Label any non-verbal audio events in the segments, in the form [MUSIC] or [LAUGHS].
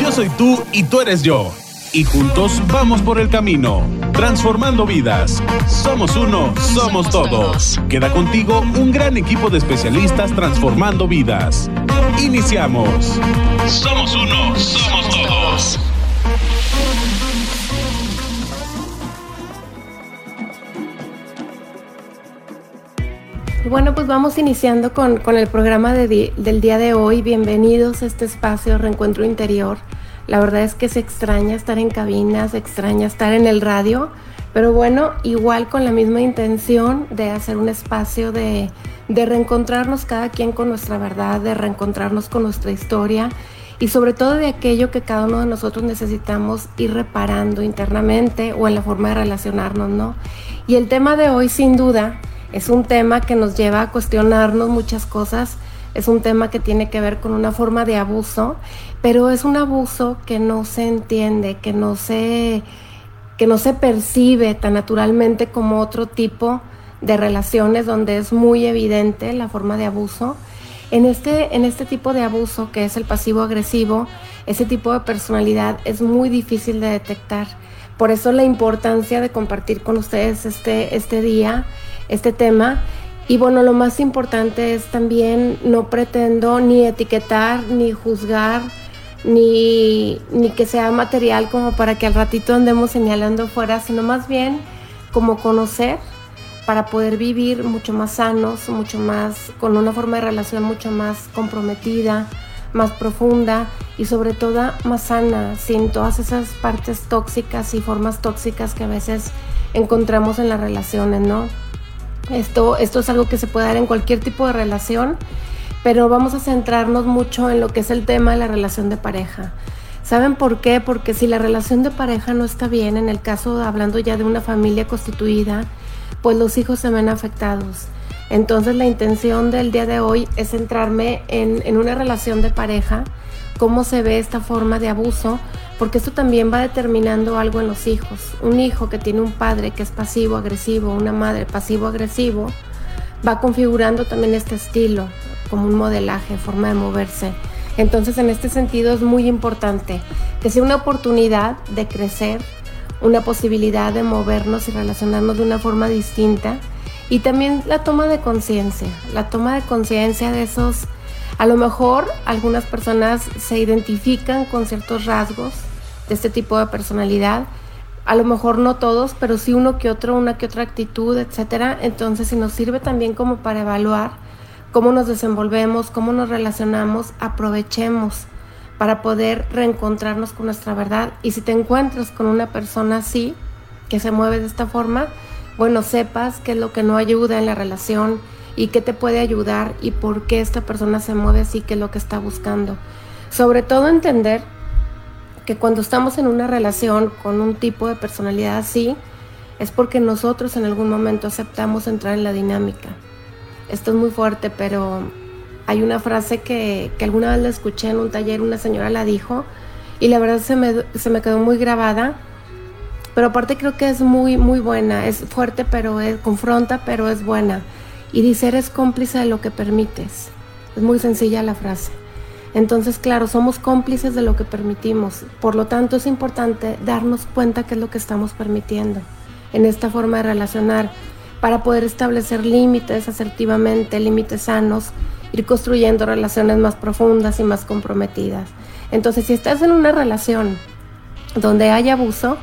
Yo soy tú y tú eres yo. Y juntos vamos por el camino, transformando vidas. Somos uno, somos todos. Queda contigo un gran equipo de especialistas transformando vidas. Iniciamos. Somos uno, somos todos. Bueno, pues vamos iniciando con, el programa del día de hoy. Bienvenidos a este espacio Reencuentro Interior. La verdad es que se extraña estar en cabinas, se extraña estar en el radio, pero bueno, igual con la misma intención de hacer un espacio de, de reencontrarnos cada quien con nuestra verdad, de reencontrarnos con nuestra historia y sobre todo de aquello que cada uno de nosotros necesitamos ir reparando internamente o en la forma de relacionarnos, ¿no? Y el tema de hoy, sin duda, es un tema que nos lleva a cuestionarnos muchas cosas, es un tema que tiene que ver con una forma de abuso, pero es un abuso que no se entiende, que no se, que no se percibe tan naturalmente como otro tipo de relaciones donde es muy evidente la forma de abuso. En este, en este tipo de abuso, que es el pasivo agresivo, ese tipo de personalidad es muy difícil de detectar. Por eso la importancia de compartir con ustedes este, este día este tema. Y bueno, lo más importante es también no pretendo ni etiquetar, ni juzgar, ni, ni que sea material como para que al ratito andemos señalando fuera, sino más bien como conocer para poder vivir mucho más sanos, mucho más, con una forma de relación mucho más comprometida, más profunda y sobre todo más sana, sin todas esas partes tóxicas y formas tóxicas que a veces encontramos en las relaciones, ¿no? Esto, esto es algo que se puede dar en cualquier tipo de relación, pero vamos a centrarnos mucho en lo que es el tema de la relación de pareja. ¿Saben por qué? Porque si la relación de pareja no está bien, en el caso hablando ya de una familia constituida, pues los hijos se ven afectados. Entonces la intención del día de hoy es centrarme en, en una relación de pareja, cómo se ve esta forma de abuso, porque esto también va determinando algo en los hijos. Un hijo que tiene un padre que es pasivo agresivo, una madre pasivo agresivo, va configurando también este estilo como un modelaje, forma de moverse. Entonces en este sentido es muy importante que sea una oportunidad de crecer, una posibilidad de movernos y relacionarnos de una forma distinta y también la toma de conciencia, la toma de conciencia de esos a lo mejor algunas personas se identifican con ciertos rasgos de este tipo de personalidad, a lo mejor no todos, pero sí uno que otro, una que otra actitud, etcétera. Entonces, si nos sirve también como para evaluar cómo nos desenvolvemos, cómo nos relacionamos, aprovechemos para poder reencontrarnos con nuestra verdad. Y si te encuentras con una persona así, que se mueve de esta forma, bueno, sepas qué es lo que no ayuda en la relación, y qué te puede ayudar y por qué esta persona se mueve así, qué es lo que está buscando. Sobre todo entender que cuando estamos en una relación con un tipo de personalidad así, es porque nosotros en algún momento aceptamos entrar en la dinámica. Esto es muy fuerte, pero hay una frase que, que alguna vez la escuché en un taller, una señora la dijo, y la verdad se me, se me quedó muy grabada, pero aparte creo que es muy, muy buena, es fuerte, pero es, confronta, pero es buena y dice, eres cómplice de lo que permites. Es muy sencilla la frase. Entonces, claro, somos cómplices de lo que permitimos. Por lo tanto, es importante darnos cuenta qué es lo que estamos permitiendo en esta forma de relacionar para poder establecer límites asertivamente, límites sanos, ir construyendo relaciones más profundas y más comprometidas. Entonces, si estás en una relación donde hay abuso,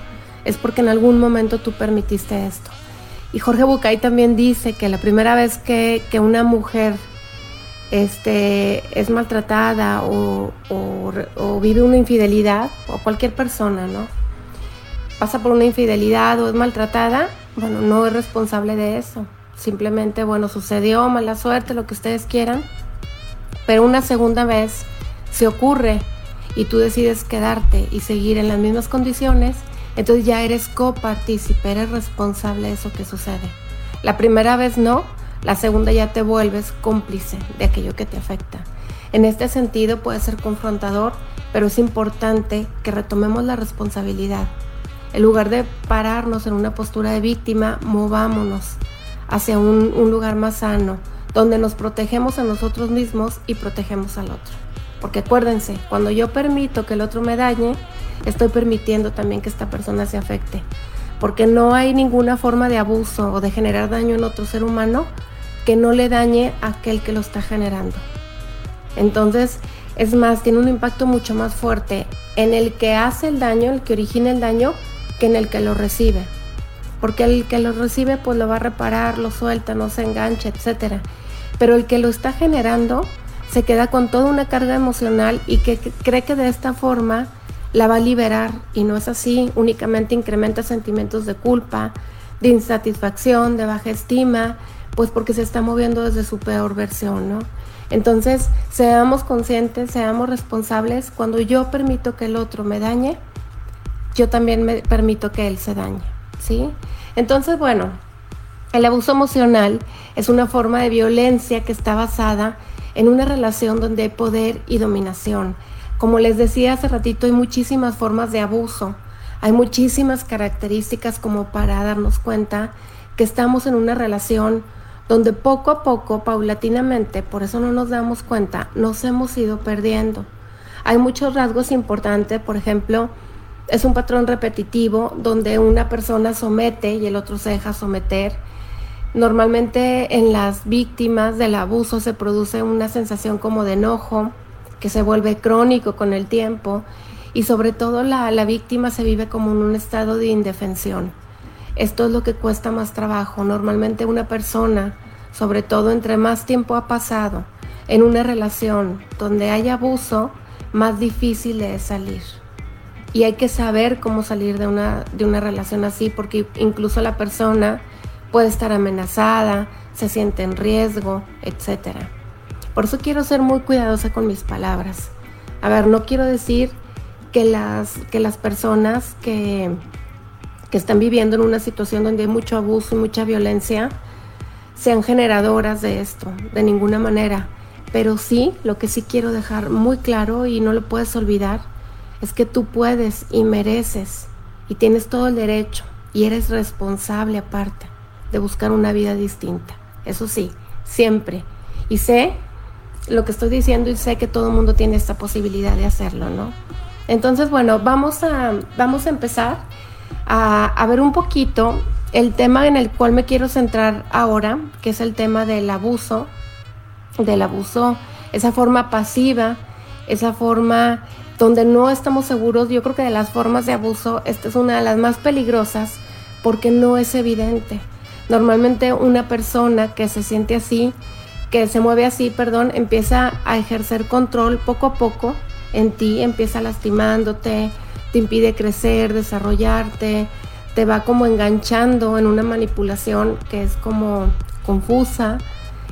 es porque en algún momento tú permitiste esto. Y Jorge Bucay también dice que la primera vez que, una mujer este, es maltratada o, vive una infidelidad, o cualquier persona, ¿no? Pasa por una infidelidad o es maltratada, bueno, no es responsable de eso. Simplemente, bueno, sucedió, mala suerte, lo que ustedes quieran. Pero una segunda vez se ocurre y tú decides quedarte y seguir en las mismas condiciones, entonces ya eres copartícipe, eres responsable de eso que sucede. La primera vez no, la segunda ya te vuelves cómplice de aquello que te afecta. En este sentido puede ser confrontador, pero es importante que retomemos la responsabilidad. En lugar de pararnos en una postura de víctima, movámonos hacia un, lugar más sano, donde nos protegemos a nosotros mismos y protegemos al otro. Porque acuérdense, cuando yo permito que el otro me dañe, estoy permitiendo también que esta persona se afecte. Porque no hay ninguna forma de abuso o de generar daño en otro ser humano que no le dañe a aquel que lo está generando. Entonces, es más, tiene un impacto mucho más fuerte en el que hace el daño, el que origina el daño, que en el que lo recibe. Porque el que lo recibe pues lo va a reparar, lo suelta, no se engancha, etc. Pero el que lo está generando se queda con toda una carga emocional y que cree que de esta forma la va a liberar y no es así, únicamente incrementa sentimientos de culpa, de insatisfacción, de baja estima, pues porque se está moviendo desde su peor versión, ¿no? Entonces, seamos conscientes, seamos responsables. Cuando yo permito que el otro me dañe, yo también me permito que él se dañe, ¿sí? Entonces, bueno, el abuso emocional es una forma de violencia que está basada en una relación donde hay poder y dominación. Como les decía hace ratito, hay muchísimas formas de abuso, hay muchísimas características como para darnos cuenta que estamos en una relación donde poco a poco, paulatinamente, por eso no nos damos cuenta, nos hemos ido perdiendo. Hay muchos rasgos importantes, por ejemplo, es un patrón repetitivo donde una persona somete y el otro se deja someter. Normalmente en las víctimas del abuso se produce una sensación como de enojo que se vuelve crónico con el tiempo y sobre todo la, la víctima se vive como en un estado de indefensión. Esto es lo que cuesta más trabajo. Normalmente una persona, sobre todo entre más tiempo ha pasado en una relación donde hay abuso, más difícil es salir. Y hay que saber cómo salir de una, de una relación así, porque incluso la persona puede estar amenazada, se siente en riesgo, etc. Por eso quiero ser muy cuidadosa con mis palabras. A ver, no quiero decir que las, que las personas que que están viviendo en una situación donde hay mucho abuso y mucha violencia sean generadoras de esto, de ninguna manera. Pero sí, lo que sí quiero dejar muy claro y no lo puedes olvidar, es que tú puedes y mereces y tienes todo el derecho y eres responsable aparte de buscar una vida distinta. Eso sí, siempre. Y sé lo que estoy diciendo y sé que todo el mundo tiene esta posibilidad de hacerlo, ¿no? Entonces, bueno, vamos a, vamos a empezar a, ver un poquito el tema en el cual me quiero centrar ahora, que es el tema del abuso, del abuso, esa forma pasiva, esa forma donde no estamos seguros. Yo creo que de las formas de abuso, esta es una de las más peligrosas porque no es evidente. Normalmente una persona que se siente así, que se mueve así, perdón, empieza a ejercer control poco a poco en ti, empieza lastimándote, te impide crecer, desarrollarte, te va como enganchando en una manipulación que es como confusa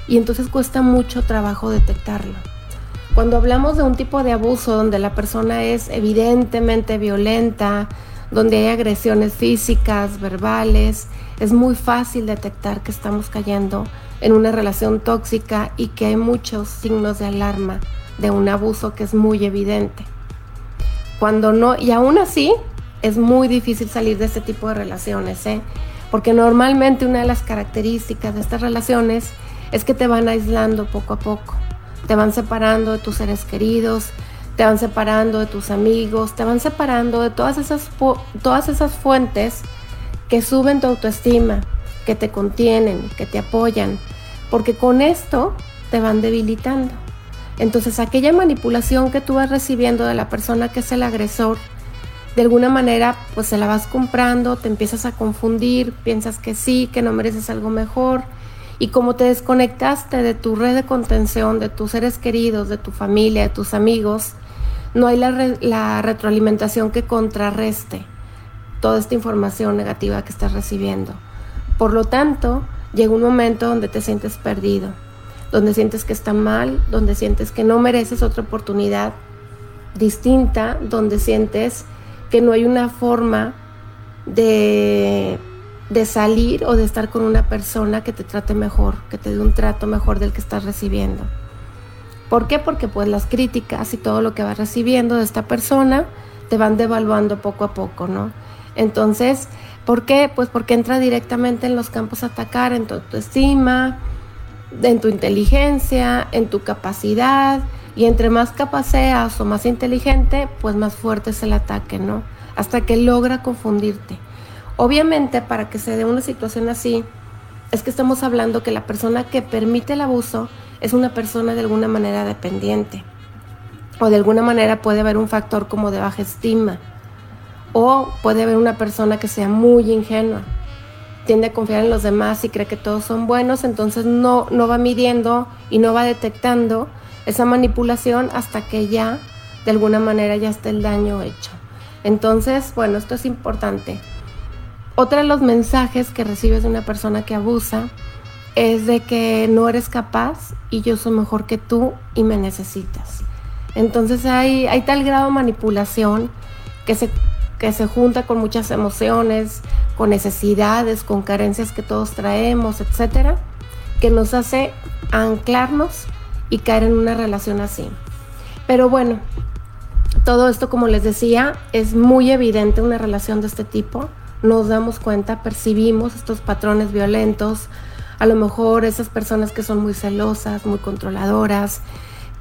y entonces cuesta mucho trabajo detectarlo. Cuando hablamos de un tipo de abuso donde la persona es evidentemente violenta, donde hay agresiones físicas, verbales, es muy fácil detectar que estamos cayendo en una relación tóxica y que hay muchos signos de alarma de un abuso que es muy evidente. Cuando no, y aún así es muy difícil salir de este tipo de relaciones, ¿eh? porque normalmente una de las características de estas relaciones es que te van aislando poco a poco, te van separando de tus seres queridos, te van separando de tus amigos, te van separando de todas esas, todas esas fuentes que suben tu autoestima, que te contienen, que te apoyan, porque con esto te van debilitando. Entonces aquella manipulación que tú vas recibiendo de la persona que es el agresor, de alguna manera pues se la vas comprando, te empiezas a confundir, piensas que sí, que no mereces algo mejor. Y como te desconectaste de tu red de contención, de tus seres queridos, de tu familia, de tus amigos, no hay la, la retroalimentación que contrarreste toda esta información negativa que estás recibiendo. Por lo tanto, llega un momento donde te sientes perdido donde sientes que está mal, donde sientes que no mereces otra oportunidad distinta, donde sientes que no hay una forma de, de salir o de estar con una persona que te trate mejor, que te dé un trato mejor del que estás recibiendo. ¿Por qué? Porque pues las críticas y todo lo que vas recibiendo de esta persona te van devaluando poco a poco, ¿no? Entonces, ¿por qué? Pues porque entra directamente en los campos a atacar, en tu autoestima, en tu inteligencia, en tu capacidad Y entre más capaz seas o más inteligente, pues más fuerte es el ataque, ¿no? Hasta que logra confundirte. Obviamente, para que se dé una situación así, es que estamos hablando que la persona que permite el abuso es una persona de alguna manera dependiente. O de alguna manera puede haber un factor como de baja estima. O puede haber una persona que sea muy ingenua. Tiende a confiar en los demás y cree que todos son buenos, entonces no, no va midiendo y no va detectando esa manipulación hasta que ya de alguna manera ya está el daño hecho. Entonces, bueno, esto es importante. Otro de los mensajes que recibes de una persona que abusa es de que no eres capaz y yo soy mejor que tú y me necesitas. Entonces hay, hay tal grado de manipulación que se, que se junta con muchas emociones, con necesidades, con carencias que todos traemos, etcétera, que nos hace anclarnos y caer en una relación así. Pero bueno, todo esto, como les decía, es muy evidente una relación de este tipo. Nos damos cuenta, percibimos estos patrones violentos, a lo mejor esas personas que son muy celosas, muy controladoras,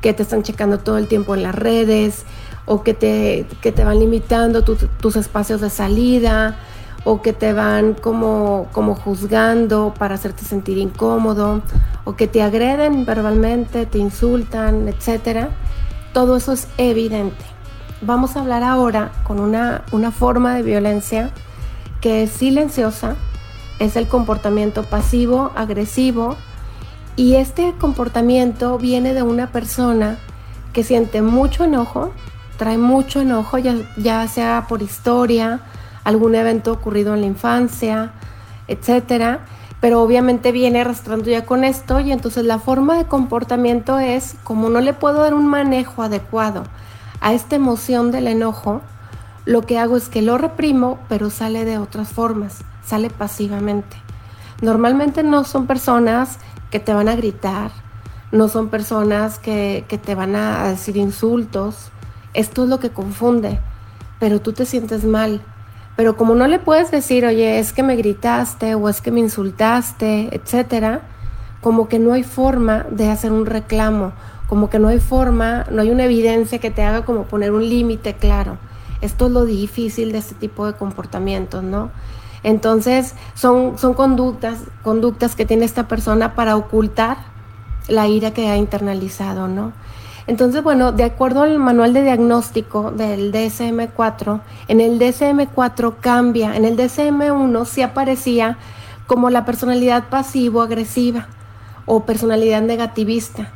que te están checando todo el tiempo en las redes o que te, que te van limitando tus espacios de salida o que te van como, como juzgando para hacerte sentir incómodo o que te agreden verbalmente, te insultan, etc. Todo eso es evidente. Vamos a hablar ahora con una, una forma de violencia que es silenciosa, es el comportamiento pasivo, agresivo, y este comportamiento viene de una persona que siente mucho enojo, trae mucho enojo, ya, ya sea por historia, algún evento ocurrido en la infancia, etcétera, pero obviamente viene arrastrando ya con esto y entonces la forma de comportamiento es como no le puedo dar un manejo adecuado a esta emoción del enojo, lo que hago es que lo reprimo, pero sale de otras formas, sale pasivamente. Normalmente no son personas que te van a gritar, no son personas que, que te van a decir insultos. Esto es lo que confunde, pero tú te sientes mal. Pero como no le puedes decir, oye, es que me gritaste o es que me insultaste, etcétera, como que no hay forma de hacer un reclamo, como que no hay forma, no hay una evidencia que te haga como poner un límite claro. Esto es lo difícil de este tipo de comportamientos, ¿no? Entonces, son, son conductas, conductas que tiene esta persona para ocultar la ira que ha internalizado, ¿no? Entonces, bueno, de acuerdo al manual de diagnóstico del DSM-4, en el DSM-4 cambia, en el DSM-1 sí aparecía como la personalidad pasivo-agresiva o personalidad negativista.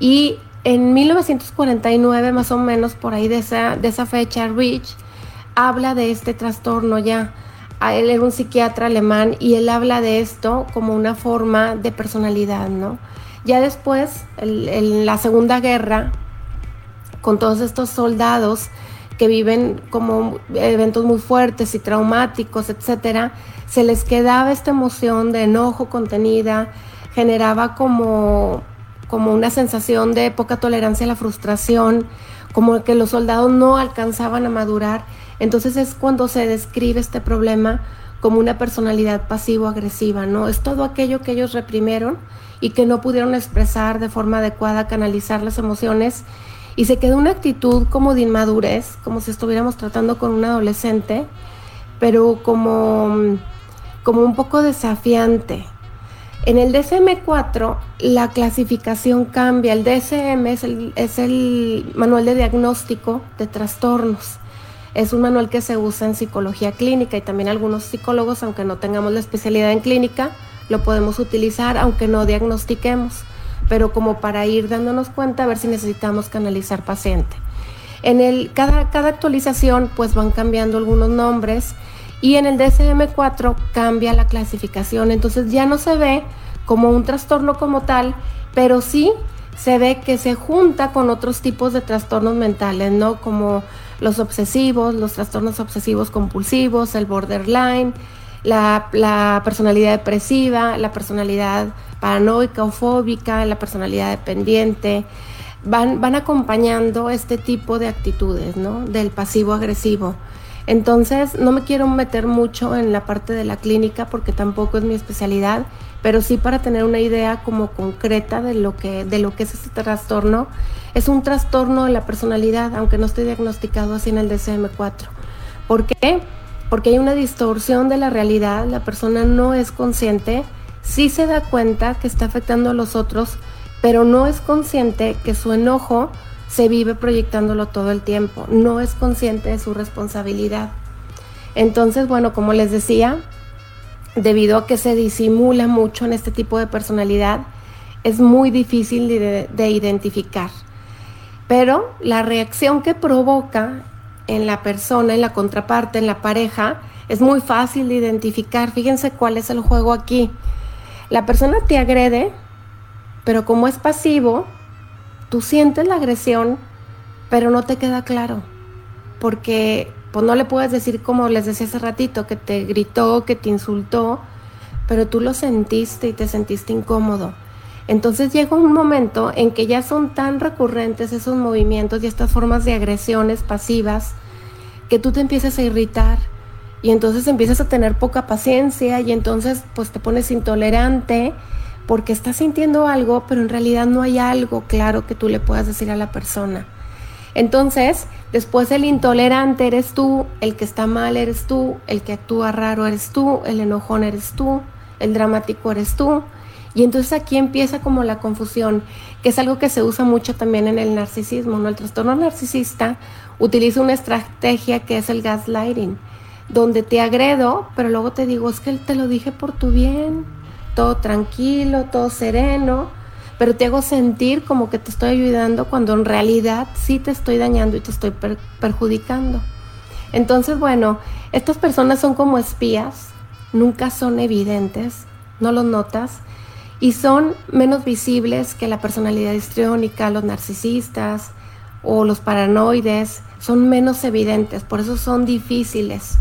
Y en 1949, más o menos por ahí de esa, de esa fecha, Rich habla de este trastorno ya él era un psiquiatra alemán y él habla de esto como una forma de personalidad, ¿no? Ya después, en la Segunda Guerra, con todos estos soldados que viven como eventos muy fuertes y traumáticos, etcétera, se les quedaba esta emoción de enojo contenida, generaba como, como una sensación de poca tolerancia a la frustración, como que los soldados no alcanzaban a madurar entonces es cuando se describe este problema como una personalidad pasivo-agresiva, ¿no? Es todo aquello que ellos reprimieron y que no pudieron expresar de forma adecuada, canalizar las emociones y se quedó una actitud como de inmadurez, como si estuviéramos tratando con un adolescente, pero como, como un poco desafiante. En el DSM-4 la clasificación cambia, el DSM es el, es el manual de diagnóstico de trastornos. Es un manual que se usa en psicología clínica y también algunos psicólogos, aunque no tengamos la especialidad en clínica, lo podemos utilizar aunque no diagnostiquemos, pero como para ir dándonos cuenta a ver si necesitamos canalizar paciente. En el, cada, cada actualización pues van cambiando algunos nombres y en el DSM-4 cambia la clasificación, entonces ya no se ve como un trastorno como tal, pero sí se ve que se junta con otros tipos de trastornos mentales, ¿no? Como los obsesivos, los trastornos obsesivos compulsivos, el borderline, la, personalidad depresiva, la personalidad paranoica o fóbica, la personalidad dependiente, van, van acompañando este tipo de actitudes, ¿no? Del pasivo agresivo. Entonces, no me quiero meter mucho en la parte de la clínica porque tampoco es mi especialidad, pero sí para tener una idea como concreta de lo que, de lo que es este trastorno. Es un trastorno de la personalidad, aunque no esté diagnosticado así en el DCM4. ¿Por qué? Porque hay una distorsión de la realidad, la persona no es consciente, sí se da cuenta que está afectando a los otros, pero no es consciente que su enojo se vive proyectándolo todo el tiempo, no es consciente de su responsabilidad. Entonces, bueno, como les decía, debido a que se disimula mucho en este tipo de personalidad, es muy difícil de, identificar. Pero la reacción que provoca en la persona, en la contraparte, en la pareja, es muy fácil de identificar. Fíjense cuál es el juego aquí. La persona te agrede, pero como es pasivo, tú sientes la agresión, pero no te queda claro, porque pues no le puedes decir como les decía hace ratito, que te gritó, que te insultó, pero tú lo sentiste y te sentiste incómodo. Entonces llega un momento en que ya son tan recurrentes esos movimientos y estas formas de agresiones pasivas que tú te empiezas a irritar y entonces empiezas a tener poca paciencia y entonces pues te pones intolerante porque estás sintiendo algo, pero en realidad no hay algo claro que tú le puedas decir a la persona. Entonces, después el intolerante eres tú, el que está mal eres tú, el que actúa raro eres tú, el enojón eres tú, el dramático eres tú. Y entonces aquí empieza como la confusión, que es algo que se usa mucho también en el narcisismo, ¿no? El trastorno narcisista utiliza una estrategia que es el gaslighting, donde te agredo, pero luego te digo, es que te lo dije por tu bien, todo tranquilo, todo sereno, pero te hago sentir como que te estoy ayudando cuando en realidad sí te estoy dañando y te estoy perjudicando. Entonces, bueno, estas personas son como espías, nunca son evidentes, no los notas, y son menos visibles que la personalidad histriónica, los narcisistas o los paranoides, son menos evidentes, por eso son difíciles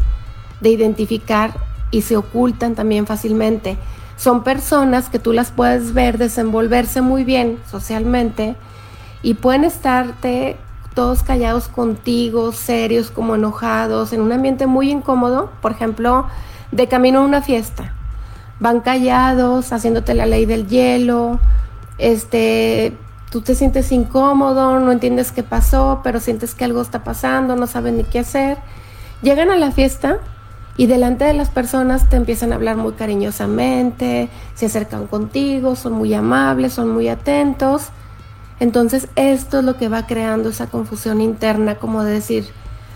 de identificar y se ocultan también fácilmente son personas que tú las puedes ver desenvolverse muy bien socialmente y pueden estarte todos callados contigo, serios, como enojados, en un ambiente muy incómodo, por ejemplo, de camino a una fiesta. Van callados, haciéndote la ley del hielo, este, tú te sientes incómodo, no entiendes qué pasó, pero sientes que algo está pasando, no saben ni qué hacer. Llegan a la fiesta y delante de las personas te empiezan a hablar muy cariñosamente, se acercan contigo, son muy amables, son muy atentos. Entonces esto es lo que va creando esa confusión interna, como de decir,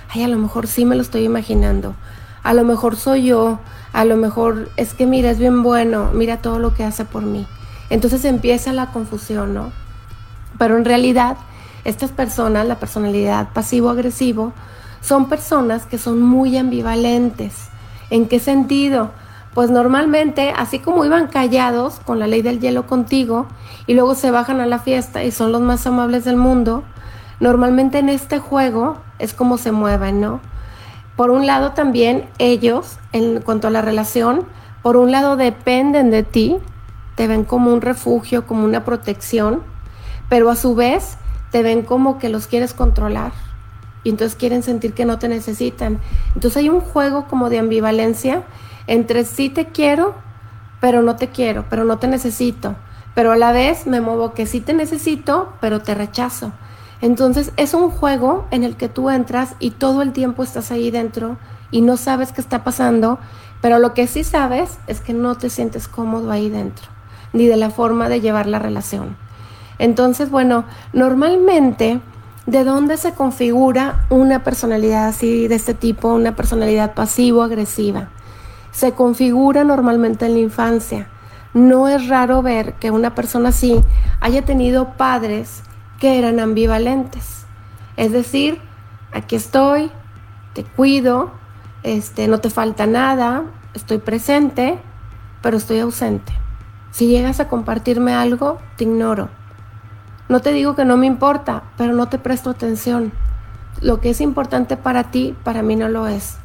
ay, a lo mejor sí me lo estoy imaginando, a lo mejor soy yo, a lo mejor es que mira, es bien bueno, mira todo lo que hace por mí. Entonces empieza la confusión, ¿no? Pero en realidad, estas personas, la personalidad pasivo-agresivo, son personas que son muy ambivalentes. ¿En qué sentido? Pues normalmente, así como iban callados con la ley del hielo contigo y luego se bajan a la fiesta y son los más amables del mundo, normalmente en este juego es como se mueven, ¿no? Por un lado también ellos, en cuanto a la relación, por un lado dependen de ti, te ven como un refugio, como una protección, pero a su vez te ven como que los quieres controlar y entonces quieren sentir que no te necesitan. Entonces hay un juego como de ambivalencia entre sí te quiero, pero no te quiero, pero no te necesito, pero a la vez me muevo que sí te necesito, pero te rechazo. Entonces es un juego en el que tú entras y todo el tiempo estás ahí dentro y no sabes qué está pasando, pero lo que sí sabes es que no te sientes cómodo ahí dentro, ni de la forma de llevar la relación. Entonces, bueno, normalmente ¿De dónde se configura una personalidad así de este tipo, una personalidad pasivo-agresiva? Se configura normalmente en la infancia. No es raro ver que una persona así haya tenido padres que eran ambivalentes. Es decir, aquí estoy, te cuido, este, no te falta nada, estoy presente, pero estoy ausente. Si llegas a compartirme algo, te ignoro. No te digo que no me importa, pero no te presto atención. Lo que es importante para ti, para mí no lo es.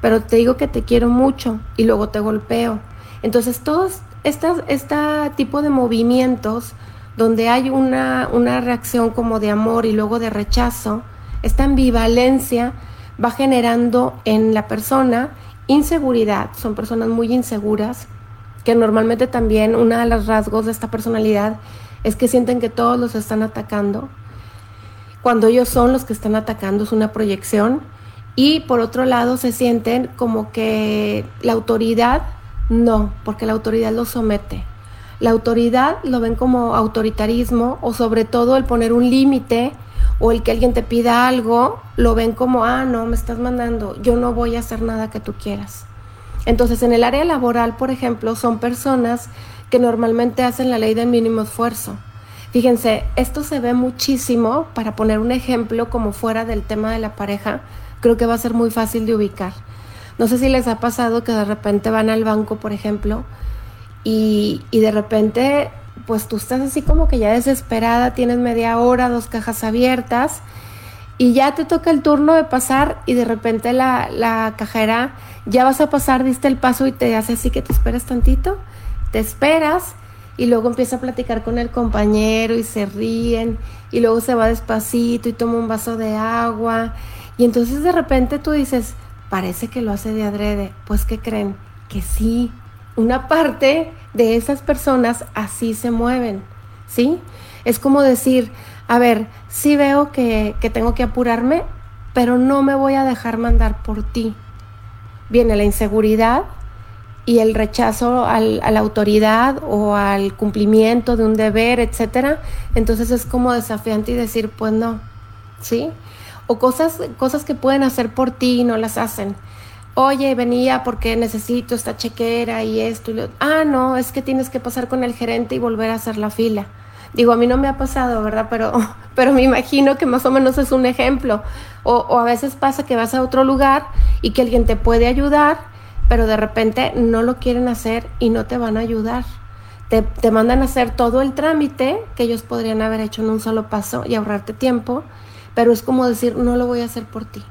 Pero te digo que te quiero mucho y luego te golpeo. Entonces, todos este tipo de movimientos donde hay una, una reacción como de amor y luego de rechazo, esta ambivalencia va generando en la persona inseguridad, son personas muy inseguras, que normalmente también una de los rasgos de esta personalidad es que sienten que todos los están atacando, cuando ellos son los que están atacando, es una proyección, y por otro lado se sienten como que la autoridad, no, porque la autoridad los somete. La autoridad lo ven como autoritarismo o sobre todo el poner un límite o el que alguien te pida algo, lo ven como, ah, no, me estás mandando, yo no voy a hacer nada que tú quieras. Entonces, en el área laboral, por ejemplo, son personas que normalmente hacen la ley del mínimo esfuerzo. Fíjense, esto se ve muchísimo, para poner un ejemplo como fuera del tema de la pareja, creo que va a ser muy fácil de ubicar. No sé si les ha pasado que de repente van al banco, por ejemplo, y, y de repente pues tú estás así como que ya desesperada, tienes media hora, dos cajas abiertas y ya te toca el turno de pasar y de repente la, la cajera ya vas a pasar, diste el paso y te hace así que te esperas tantito, te esperas y luego empieza a platicar con el compañero y se ríen y luego se va despacito y toma un vaso de agua y entonces de repente tú dices, parece que lo hace de adrede, pues ¿qué creen? Que sí, una parte de esas personas así se mueven, ¿sí? Es como decir, a ver, sí veo que, tengo que apurarme, pero no me voy a dejar mandar por ti. Viene la inseguridad y el rechazo a la autoridad o al cumplimiento de un deber, etcétera. Entonces es como desafiante y decir, pues no, ¿sí? O cosas, cosas que pueden hacer por ti y no las hacen oye, venía porque necesito esta chequera y esto. Y lo... Ah, no, es que tienes que pasar con el gerente y volver a hacer la fila. Digo, a mí no me ha pasado, ¿verdad? Pero, [LAUGHS] pero me imagino que más o menos es un ejemplo. O a veces pasa que vas a otro lugar y que alguien te puede ayudar, pero de repente no lo quieren hacer y no te van a ayudar. Te, te mandan a hacer todo el trámite que ellos podrían haber hecho en un solo paso y ahorrarte tiempo, pero es como decir, no lo voy a hacer por ti.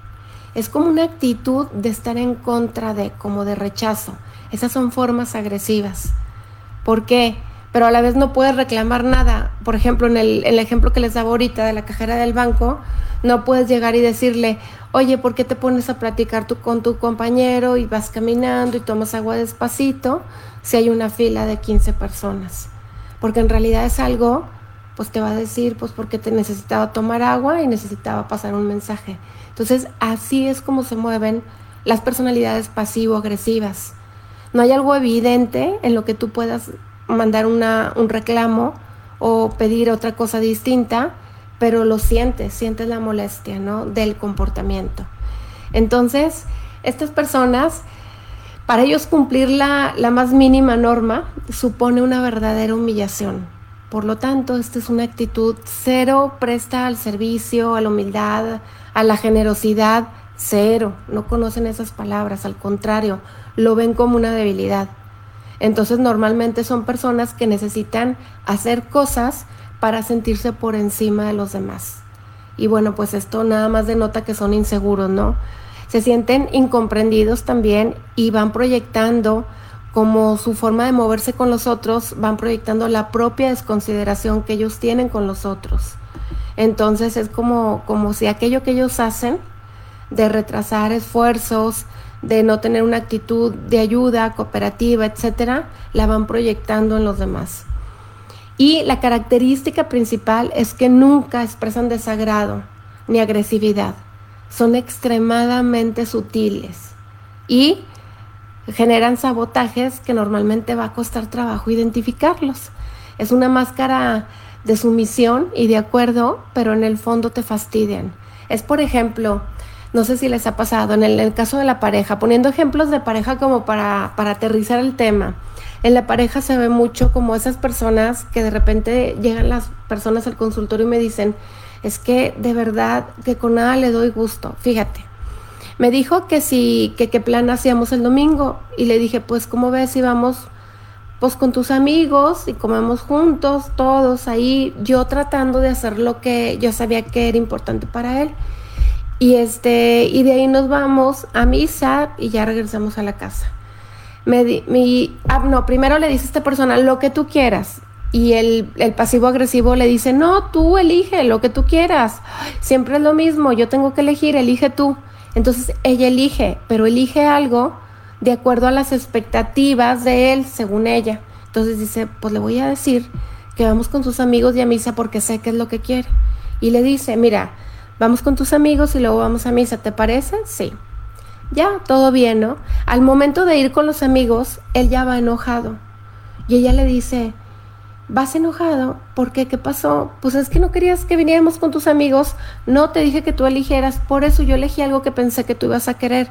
Es como una actitud de estar en contra de, como de rechazo. Esas son formas agresivas. ¿Por qué? Pero a la vez no puedes reclamar nada. Por ejemplo, en el, ejemplo que les daba ahorita de la cajera del banco, no puedes llegar y decirle, oye, ¿por qué te pones a platicar tú con tu compañero y vas caminando y tomas agua despacito si hay una fila de 15 personas? Porque en realidad es algo, pues te va a decir, pues porque te necesitaba tomar agua y necesitaba pasar un mensaje. Entonces, así es como se mueven las personalidades pasivo-agresivas. No hay algo evidente en lo que tú puedas mandar un reclamo o pedir otra cosa distinta, pero lo sientes, sientes la molestia ¿no? del comportamiento. Entonces, estas personas, para ellos cumplir la, la más mínima norma supone una verdadera humillación. Por lo tanto, esta es una actitud cero presta al servicio, a la humildad, a la generosidad cero, no conocen esas palabras, al contrario, lo ven como una debilidad. Entonces normalmente son personas que necesitan hacer cosas para sentirse por encima de los demás. Y bueno, pues esto nada más denota que son inseguros, ¿no? Se sienten incomprendidos también y van proyectando como su forma de moverse con los otros, van proyectando la propia desconsideración que ellos tienen con los otros. Entonces es como, como si aquello que ellos hacen de retrasar esfuerzos, de no tener una actitud de ayuda cooperativa, etcétera, la van proyectando en los demás. Y la característica principal es que nunca expresan desagrado ni agresividad. Son extremadamente sutiles y generan sabotajes que normalmente va a costar trabajo identificarlos. Es una máscara de sumisión y de acuerdo, pero en el fondo te fastidian. Es por ejemplo, no sé si les ha pasado, en el, caso de la pareja, poniendo ejemplos de pareja como para, para aterrizar el tema. En la pareja se ve mucho como esas personas que de repente llegan las personas al consultorio y me dicen, es que de verdad que con nada le doy gusto. Fíjate, me dijo que si, que qué plan hacíamos el domingo y le dije, pues, ¿cómo ves si vamos pues con tus amigos y comemos juntos, todos ahí, yo tratando de hacer lo que yo sabía que era importante para él. Y este, y de ahí nos vamos a misa y ya regresamos a la casa. Me, mi, ah, no, primero le dice a esta persona lo que tú quieras. Y el, el pasivo agresivo le dice, no, tú elige lo que tú quieras. Siempre es lo mismo, yo tengo que elegir, elige tú. Entonces ella elige, pero elige algo de acuerdo a las expectativas de él, según ella. Entonces dice, pues le voy a decir que vamos con sus amigos y a misa porque sé que es lo que quiere. Y le dice, mira, vamos con tus amigos y luego vamos a misa, ¿te parece? Sí. Ya, todo bien, ¿no? Al momento de ir con los amigos, él ya va enojado. Y ella le dice, ¿vas enojado? ¿Por qué? ¿Qué pasó? Pues es que no querías que viniéramos con tus amigos. No, te dije que tú eligieras. Por eso yo elegí algo que pensé que tú ibas a querer.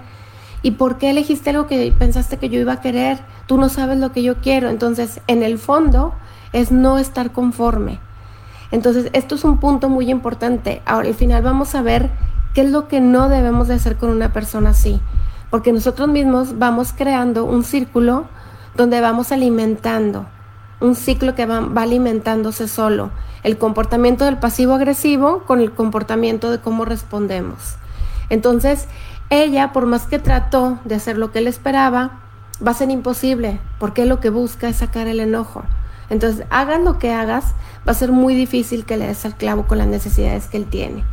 ¿Y por qué elegiste algo que pensaste que yo iba a querer? Tú no sabes lo que yo quiero. Entonces, en el fondo, es no estar conforme. Entonces, esto es un punto muy importante. Ahora, al final vamos a ver qué es lo que no debemos de hacer con una persona así. Porque nosotros mismos vamos creando un círculo donde vamos alimentando, un ciclo que va, va alimentándose solo. El comportamiento del pasivo agresivo con el comportamiento de cómo respondemos. Entonces, ella, por más que trató de hacer lo que él esperaba, va a ser imposible, porque lo que busca es sacar el enojo. Entonces, hagas lo que hagas, va a ser muy difícil que le des al clavo con las necesidades que él tiene.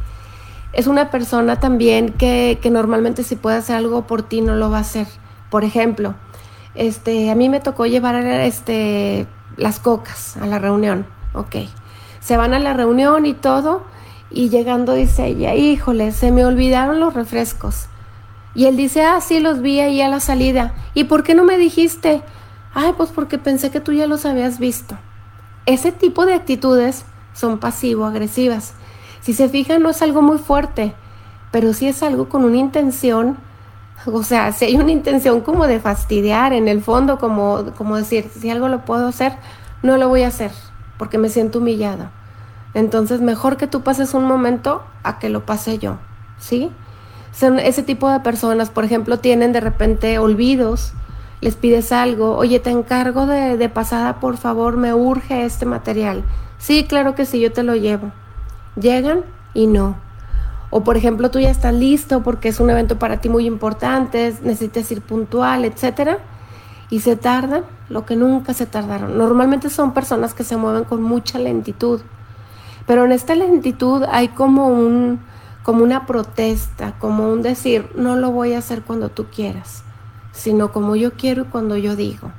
Es una persona también que, que normalmente si puede hacer algo por ti no lo va a hacer. Por ejemplo, este, a mí me tocó llevar este, las cocas a la reunión. Ok. Se van a la reunión y todo, y llegando dice ella, híjole, se me olvidaron los refrescos. Y él dice, ah, sí, los vi ahí a la salida. ¿Y por qué no me dijiste? Ay, pues porque pensé que tú ya los habías visto. Ese tipo de actitudes son pasivo-agresivas. Si se fijan, no es algo muy fuerte, pero sí es algo con una intención, o sea, si hay una intención como de fastidiar en el fondo, como, como decir, si algo lo puedo hacer, no lo voy a hacer, porque me siento humillado. Entonces, mejor que tú pases un momento a que lo pase yo, ¿sí? Ese tipo de personas, por ejemplo, tienen de repente olvidos, les pides algo, oye, te encargo de, de pasada, por favor, me urge este material. Sí, claro que sí, yo te lo llevo. Llegan y no. O por ejemplo, tú ya estás listo porque es un evento para ti muy importante, necesitas ir puntual, etcétera, y se tardan lo que nunca se tardaron. Normalmente son personas que se mueven con mucha lentitud, pero en esta lentitud hay como un como una protesta, como un decir, no lo voy a hacer cuando tú quieras, sino como yo quiero y cuando yo digo.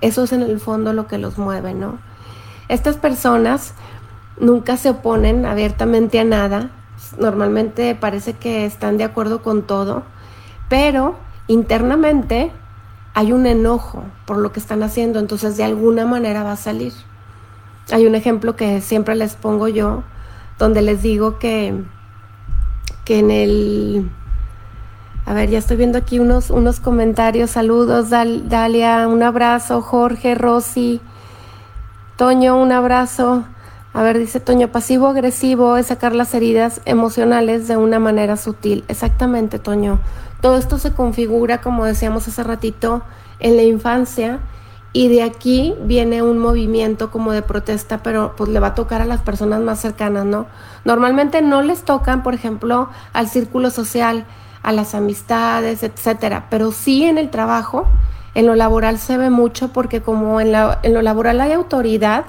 Eso es en el fondo lo que los mueve, ¿no? Estas personas nunca se oponen abiertamente a nada, normalmente parece que están de acuerdo con todo, pero internamente hay un enojo por lo que están haciendo, entonces de alguna manera va a salir. Hay un ejemplo que siempre les pongo yo, donde les digo que que en el... A ver, ya estoy viendo aquí unos, unos comentarios. Saludos, Dalia, un abrazo. Jorge, Rosy, Toño, un abrazo. A ver, dice Toño, pasivo agresivo es sacar las heridas emocionales de una manera sutil. Exactamente, Toño. Todo esto se configura, como decíamos hace ratito, en la infancia y de aquí viene un movimiento como de protesta, pero pues le va a tocar a las personas más cercanas, ¿no? Normalmente no les tocan, por ejemplo, al círculo social, a las amistades, etcétera, pero sí en el trabajo, en lo laboral se ve mucho porque como en, lo laboral hay autoridad,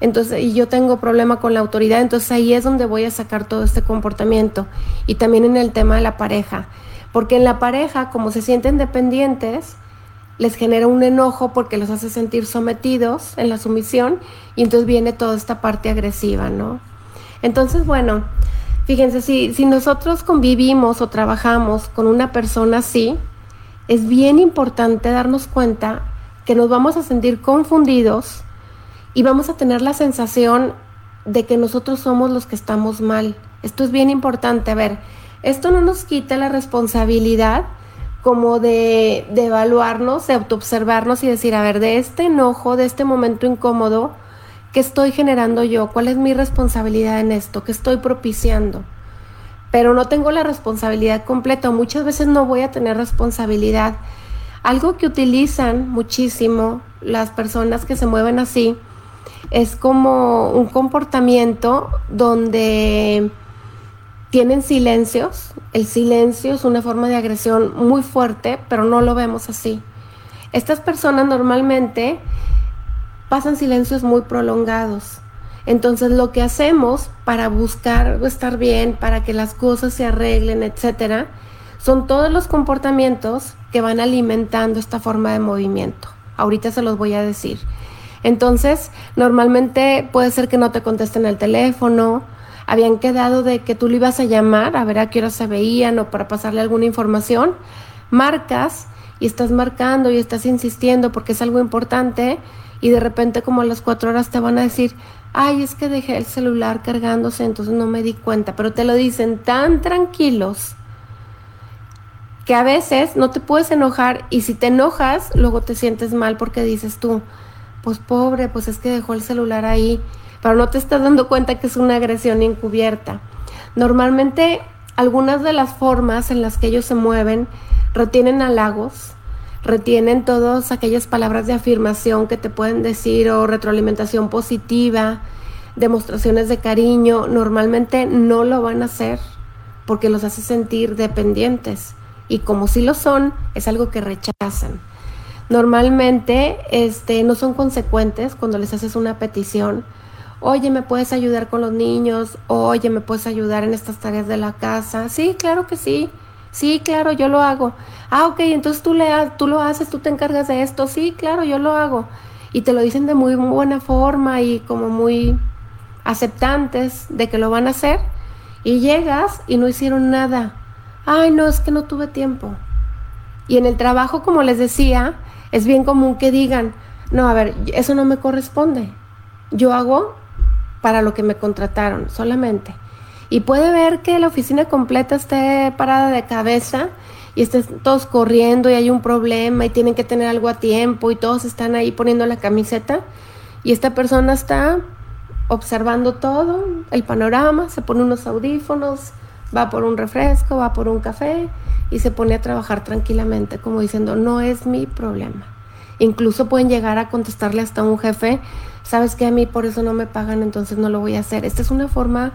entonces, y yo tengo problema con la autoridad, entonces ahí es donde voy a sacar todo este comportamiento. Y también en el tema de la pareja, porque en la pareja, como se sienten dependientes, les genera un enojo porque los hace sentir sometidos en la sumisión y entonces viene toda esta parte agresiva, ¿no? Entonces, bueno, fíjense, si, si nosotros convivimos o trabajamos con una persona así, es bien importante darnos cuenta que nos vamos a sentir confundidos y vamos a tener la sensación de que nosotros somos los que estamos mal. Esto es bien importante. A ver, esto no nos quita la responsabilidad como de, de evaluarnos, de autoobservarnos y decir, a ver, de este enojo, de este momento incómodo, ¿qué estoy generando yo? ¿Cuál es mi responsabilidad en esto? ¿Qué estoy propiciando? Pero no tengo la responsabilidad completa, muchas veces no voy a tener responsabilidad. Algo que utilizan muchísimo las personas que se mueven así es como un comportamiento donde tienen silencios. El silencio es una forma de agresión muy fuerte, pero no lo vemos así. Estas personas normalmente pasan silencios muy prolongados. Entonces lo que hacemos para buscar estar bien, para que las cosas se arreglen, etcétera, Son todos los comportamientos que van alimentando esta forma de movimiento. Ahorita se los voy a decir. Entonces, normalmente puede ser que no te contesten el teléfono, habían quedado de que tú le ibas a llamar a ver a qué hora se veían o para pasarle alguna información, marcas y estás marcando y estás insistiendo porque es algo importante y de repente como a las cuatro horas te van a decir, ay, es que dejé el celular cargándose, entonces no me di cuenta, pero te lo dicen tan tranquilos que a veces no te puedes enojar y si te enojas, luego te sientes mal porque dices tú, pues pobre, pues es que dejó el celular ahí pero no te estás dando cuenta que es una agresión encubierta. Normalmente algunas de las formas en las que ellos se mueven retienen halagos, retienen todas aquellas palabras de afirmación que te pueden decir o retroalimentación positiva, demostraciones de cariño, normalmente no lo van a hacer porque los hace sentir dependientes y como si lo son, es algo que rechazan. Normalmente este, no son consecuentes cuando les haces una petición, oye, ¿me puedes ayudar con los niños? Oye, ¿me puedes ayudar en estas tareas de la casa? Sí, claro que sí. Sí, claro, yo lo hago. Ah, ok, entonces tú, le, tú lo haces, tú te encargas de esto. Sí, claro, yo lo hago. Y te lo dicen de muy buena forma y como muy aceptantes de que lo van a hacer. Y llegas y no hicieron nada. Ay, no, es que no tuve tiempo. Y en el trabajo, como les decía, es bien común que digan, no, a ver, eso no me corresponde. Yo hago para lo que me contrataron solamente. Y puede ver que la oficina completa esté parada de cabeza y estén todos corriendo y hay un problema y tienen que tener algo a tiempo y todos están ahí poniendo la camiseta y esta persona está observando todo, el panorama, se pone unos audífonos, va por un refresco, va por un café y se pone a trabajar tranquilamente como diciendo, no es mi problema. Incluso pueden llegar a contestarle hasta un jefe, sabes que a mí por eso no me pagan, entonces no lo voy a hacer. Esta es una forma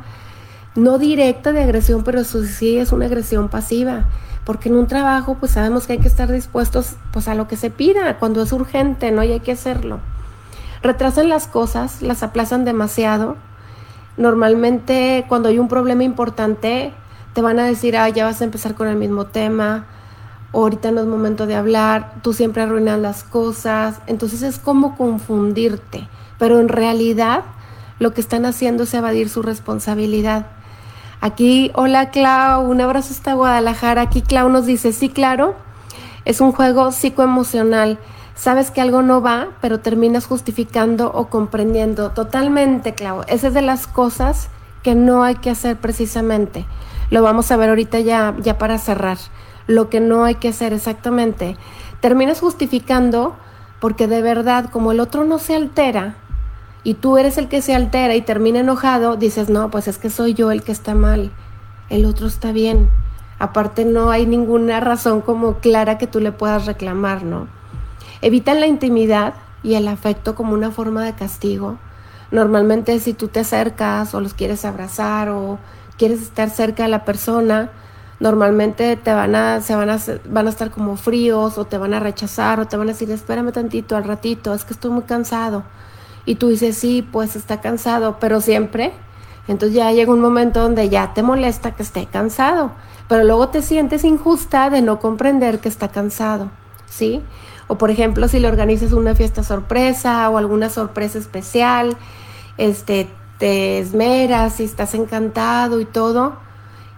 no directa de agresión, pero eso sí es una agresión pasiva, porque en un trabajo pues sabemos que hay que estar dispuestos pues a lo que se pida, cuando es urgente, ¿no? Y hay que hacerlo. Retrasan las cosas, las aplazan demasiado. Normalmente cuando hay un problema importante te van a decir, ah, ya vas a empezar con el mismo tema, ahorita no es momento de hablar, tú siempre arruinas las cosas, entonces es como confundirte, pero en realidad lo que están haciendo es evadir su responsabilidad. Aquí, hola Clau, un abrazo hasta Guadalajara. Aquí Clau nos dice, sí, claro, es un juego psicoemocional. Sabes que algo no va, pero terminas justificando o comprendiendo. Totalmente, Clau. Esa es de las cosas que no hay que hacer precisamente. Lo vamos a ver ahorita ya, ya para cerrar lo que no hay que hacer exactamente. Terminas justificando porque de verdad, como el otro no se altera y tú eres el que se altera y termina enojado, dices, no, pues es que soy yo el que está mal, el otro está bien. Aparte no hay ninguna razón como clara que tú le puedas reclamar, ¿no? Evitan la intimidad y el afecto como una forma de castigo. Normalmente si tú te acercas o los quieres abrazar o quieres estar cerca de la persona, normalmente te van a, se van a, van a estar como fríos o te van a rechazar o te van a decir, espérame tantito, al ratito, es que estoy muy cansado. Y tú dices, sí, pues está cansado, pero siempre. Entonces ya llega un momento donde ya te molesta que esté cansado, pero luego te sientes injusta de no comprender que está cansado, ¿sí? O por ejemplo, si le organizas una fiesta sorpresa o alguna sorpresa especial, este, te esmeras y estás encantado y todo,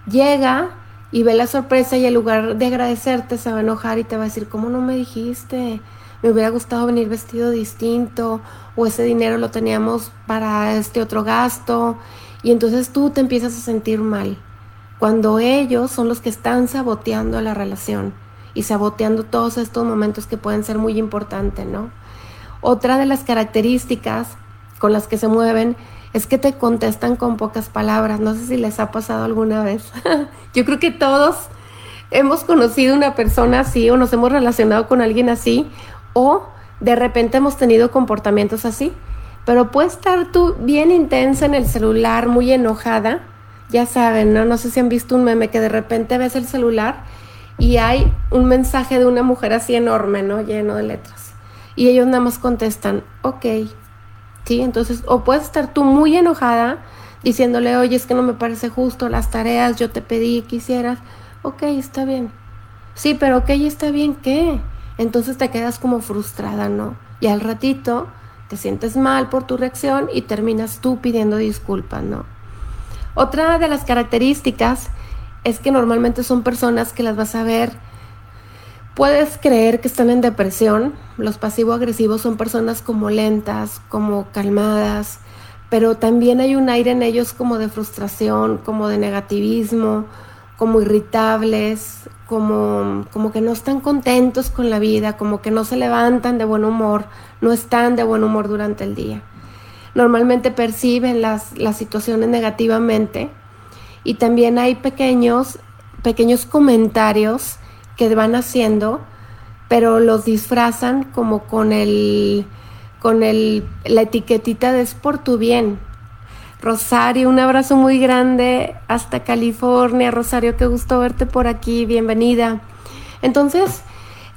llega y ve la sorpresa y en lugar de agradecerte se va a enojar y te va a decir, ¿cómo no me dijiste? Me hubiera gustado venir vestido distinto o ese dinero lo teníamos para este otro gasto y entonces tú te empiezas a sentir mal cuando ellos son los que están saboteando la relación y saboteando todos estos momentos que pueden ser muy importantes, ¿no? Otra de las características con las que se mueven es que te contestan con pocas palabras. No sé si les ha pasado alguna vez. [LAUGHS] Yo creo que todos hemos conocido una persona así o nos hemos relacionado con alguien así o de repente hemos tenido comportamientos así. Pero puede estar tú bien intensa en el celular, muy enojada. Ya saben, ¿no? No sé si han visto un meme que de repente ves el celular y hay un mensaje de una mujer así enorme, ¿no? Lleno de letras. Y ellos nada más contestan, ok, ¿sí? Entonces, o puedes estar tú muy enojada diciéndole, oye, es que no me parece justo las tareas, yo te pedí que hicieras, ok, está bien. Sí, pero ok, está bien, ¿qué? Entonces te quedas como frustrada, ¿no? Y al ratito te sientes mal por tu reacción y terminas tú pidiendo disculpas, ¿no? Otra de las características es que normalmente son personas que las vas a ver, puedes creer que están en depresión, los pasivo-agresivos son personas como lentas, como calmadas, pero también hay un aire en ellos como de frustración, como de negativismo, como irritables, como, como que no están contentos con la vida, como que no se levantan de buen humor, no están de buen humor durante el día. Normalmente perciben las, las situaciones negativamente y también hay pequeños, pequeños comentarios que van haciendo, pero los disfrazan como con el, con el, la etiquetita de es por tu bien. Rosario, un abrazo muy grande hasta California. Rosario, qué gusto verte por aquí, bienvenida. Entonces,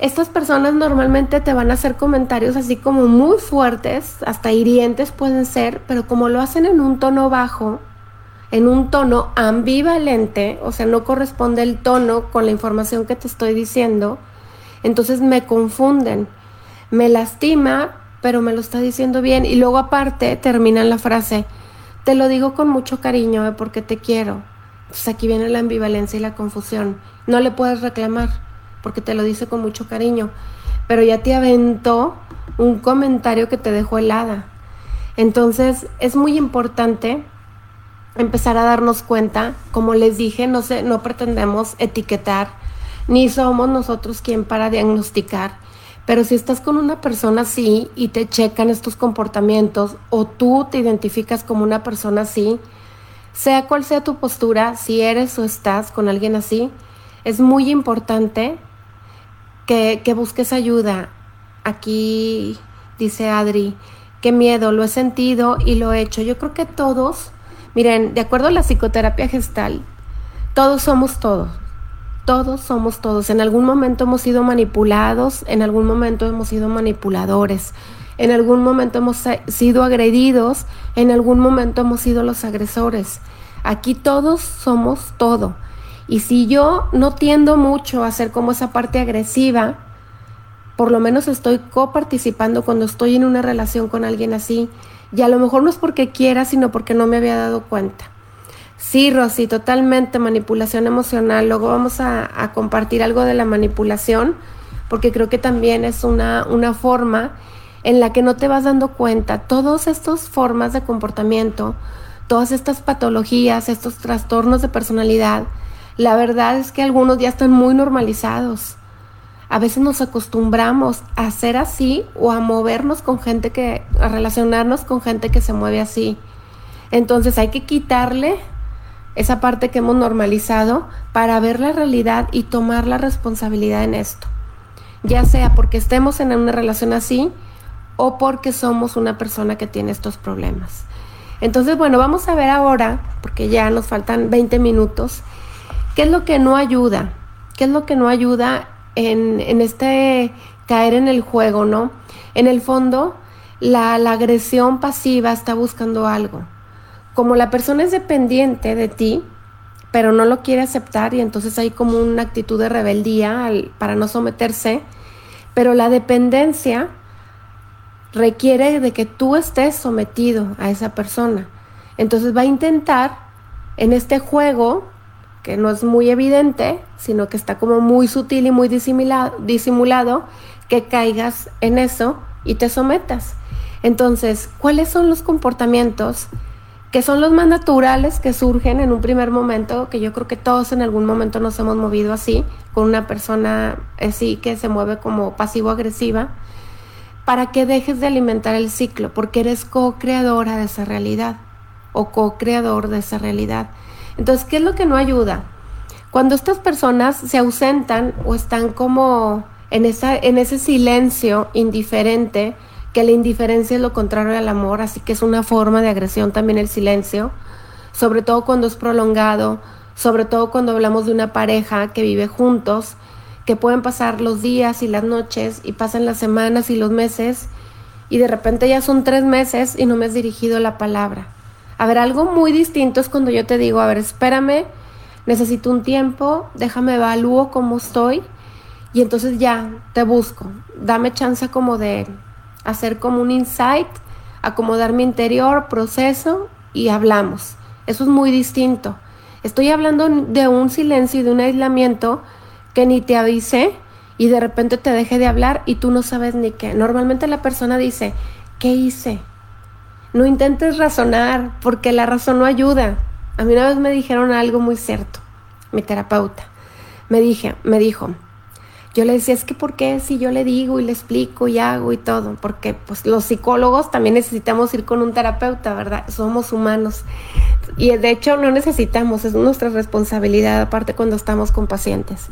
estas personas normalmente te van a hacer comentarios así como muy fuertes, hasta hirientes pueden ser, pero como lo hacen en un tono bajo, en un tono ambivalente, o sea, no corresponde el tono con la información que te estoy diciendo, entonces me confunden, me lastima, pero me lo está diciendo bien, y luego aparte terminan la frase, te lo digo con mucho cariño ¿eh? porque te quiero. Entonces aquí viene la ambivalencia y la confusión. No le puedes reclamar porque te lo dice con mucho cariño, pero ya te aventó un comentario que te dejó helada. Entonces es muy importante empezar a darnos cuenta, como les dije, no, sé, no pretendemos etiquetar, ni somos nosotros quien para diagnosticar, pero si estás con una persona así y te checan estos comportamientos o tú te identificas como una persona así, sea cual sea tu postura, si eres o estás con alguien así, es muy importante que, que busques ayuda. Aquí dice Adri, qué miedo, lo he sentido y lo he hecho. Yo creo que todos Miren, de acuerdo a la psicoterapia gestal, todos somos todos. Todos somos todos. En algún momento hemos sido manipulados, en algún momento hemos sido manipuladores, en algún momento hemos sido agredidos, en algún momento hemos sido los agresores. Aquí todos somos todo. Y si yo no tiendo mucho a ser como esa parte agresiva, por lo menos estoy coparticipando cuando estoy en una relación con alguien así, y a lo mejor no es porque quiera, sino porque no me había dado cuenta. Sí, Rosy, totalmente manipulación emocional. Luego vamos a, compartir algo de la manipulación, porque creo que también es una, una forma en la que no te vas dando cuenta. Todas estas formas de comportamiento, todas estas patologías, estos trastornos de personalidad, la verdad es que algunos ya están muy normalizados a veces nos acostumbramos a ser así o a movernos con gente que, a relacionarnos con gente que se mueve así. Entonces hay que quitarle esa parte que hemos normalizado para ver la realidad y tomar la responsabilidad en esto. Ya sea porque estemos en una relación así o porque somos una persona que tiene estos problemas. Entonces, bueno, vamos a ver ahora, porque ya nos faltan 20 minutos, qué es lo que no ayuda. ¿Qué es lo que no ayuda en, este caer en el juego, ¿no? En el fondo, la, agresión pasiva está buscando algo. Como la persona es dependiente de ti, pero no lo quiere aceptar y entonces hay como una actitud de rebeldía para no someterse, pero la dependencia requiere de que tú estés sometido a esa persona. Entonces va a intentar en este juego que no es muy evidente, sino que está como muy sutil y muy disimulado, disimulado, que caigas en eso y te sometas. Entonces, ¿cuáles son los comportamientos que son los más naturales que surgen en un primer momento, que yo creo que todos en algún momento nos hemos movido así, con una persona así que se mueve como pasivo-agresiva, para que dejes de alimentar el ciclo, porque eres co-creadora de esa realidad o co-creador de esa realidad. Entonces, ¿qué es lo que no ayuda? Cuando estas personas se ausentan o están como en, esa, en ese silencio indiferente, que la indiferencia es lo contrario al amor, así que es una forma de agresión también el silencio, sobre todo cuando es prolongado, sobre todo cuando hablamos de una pareja que vive juntos, que pueden pasar los días y las noches y pasan las semanas y los meses y de repente ya son tres meses y no me has dirigido la palabra. A ver, algo muy distinto es cuando yo te digo, a ver, espérame, necesito un tiempo, déjame evalúo cómo estoy y entonces ya te busco. Dame chance como de hacer como un insight, acomodar mi interior, proceso y hablamos. Eso es muy distinto. Estoy hablando de un silencio y de un aislamiento que ni te avisé y de repente te deje de hablar y tú no sabes ni qué. Normalmente la persona dice, ¿qué hice? No intentes razonar porque la razón no ayuda. A mí una vez me dijeron algo muy cierto, mi terapeuta. Me dije, me dijo, yo le decía, es que ¿por qué si yo le digo y le explico y hago y todo? Porque pues los psicólogos también necesitamos ir con un terapeuta, ¿verdad? Somos humanos. Y de hecho no necesitamos, es nuestra responsabilidad aparte cuando estamos con pacientes.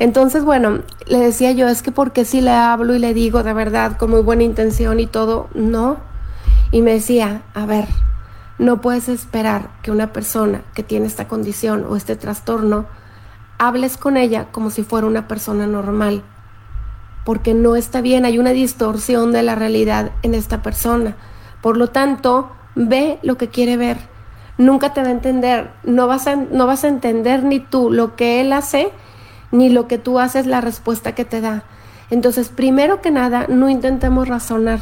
Entonces, bueno, le decía yo, es que ¿por qué si le hablo y le digo de verdad con muy buena intención y todo? No. Y me decía, a ver, no puedes esperar que una persona que tiene esta condición o este trastorno hables con ella como si fuera una persona normal, porque no está bien, hay una distorsión de la realidad en esta persona. Por lo tanto, ve lo que quiere ver. Nunca te va a entender, no vas a, no vas a entender ni tú lo que él hace, ni lo que tú haces, la respuesta que te da. Entonces, primero que nada, no intentemos razonar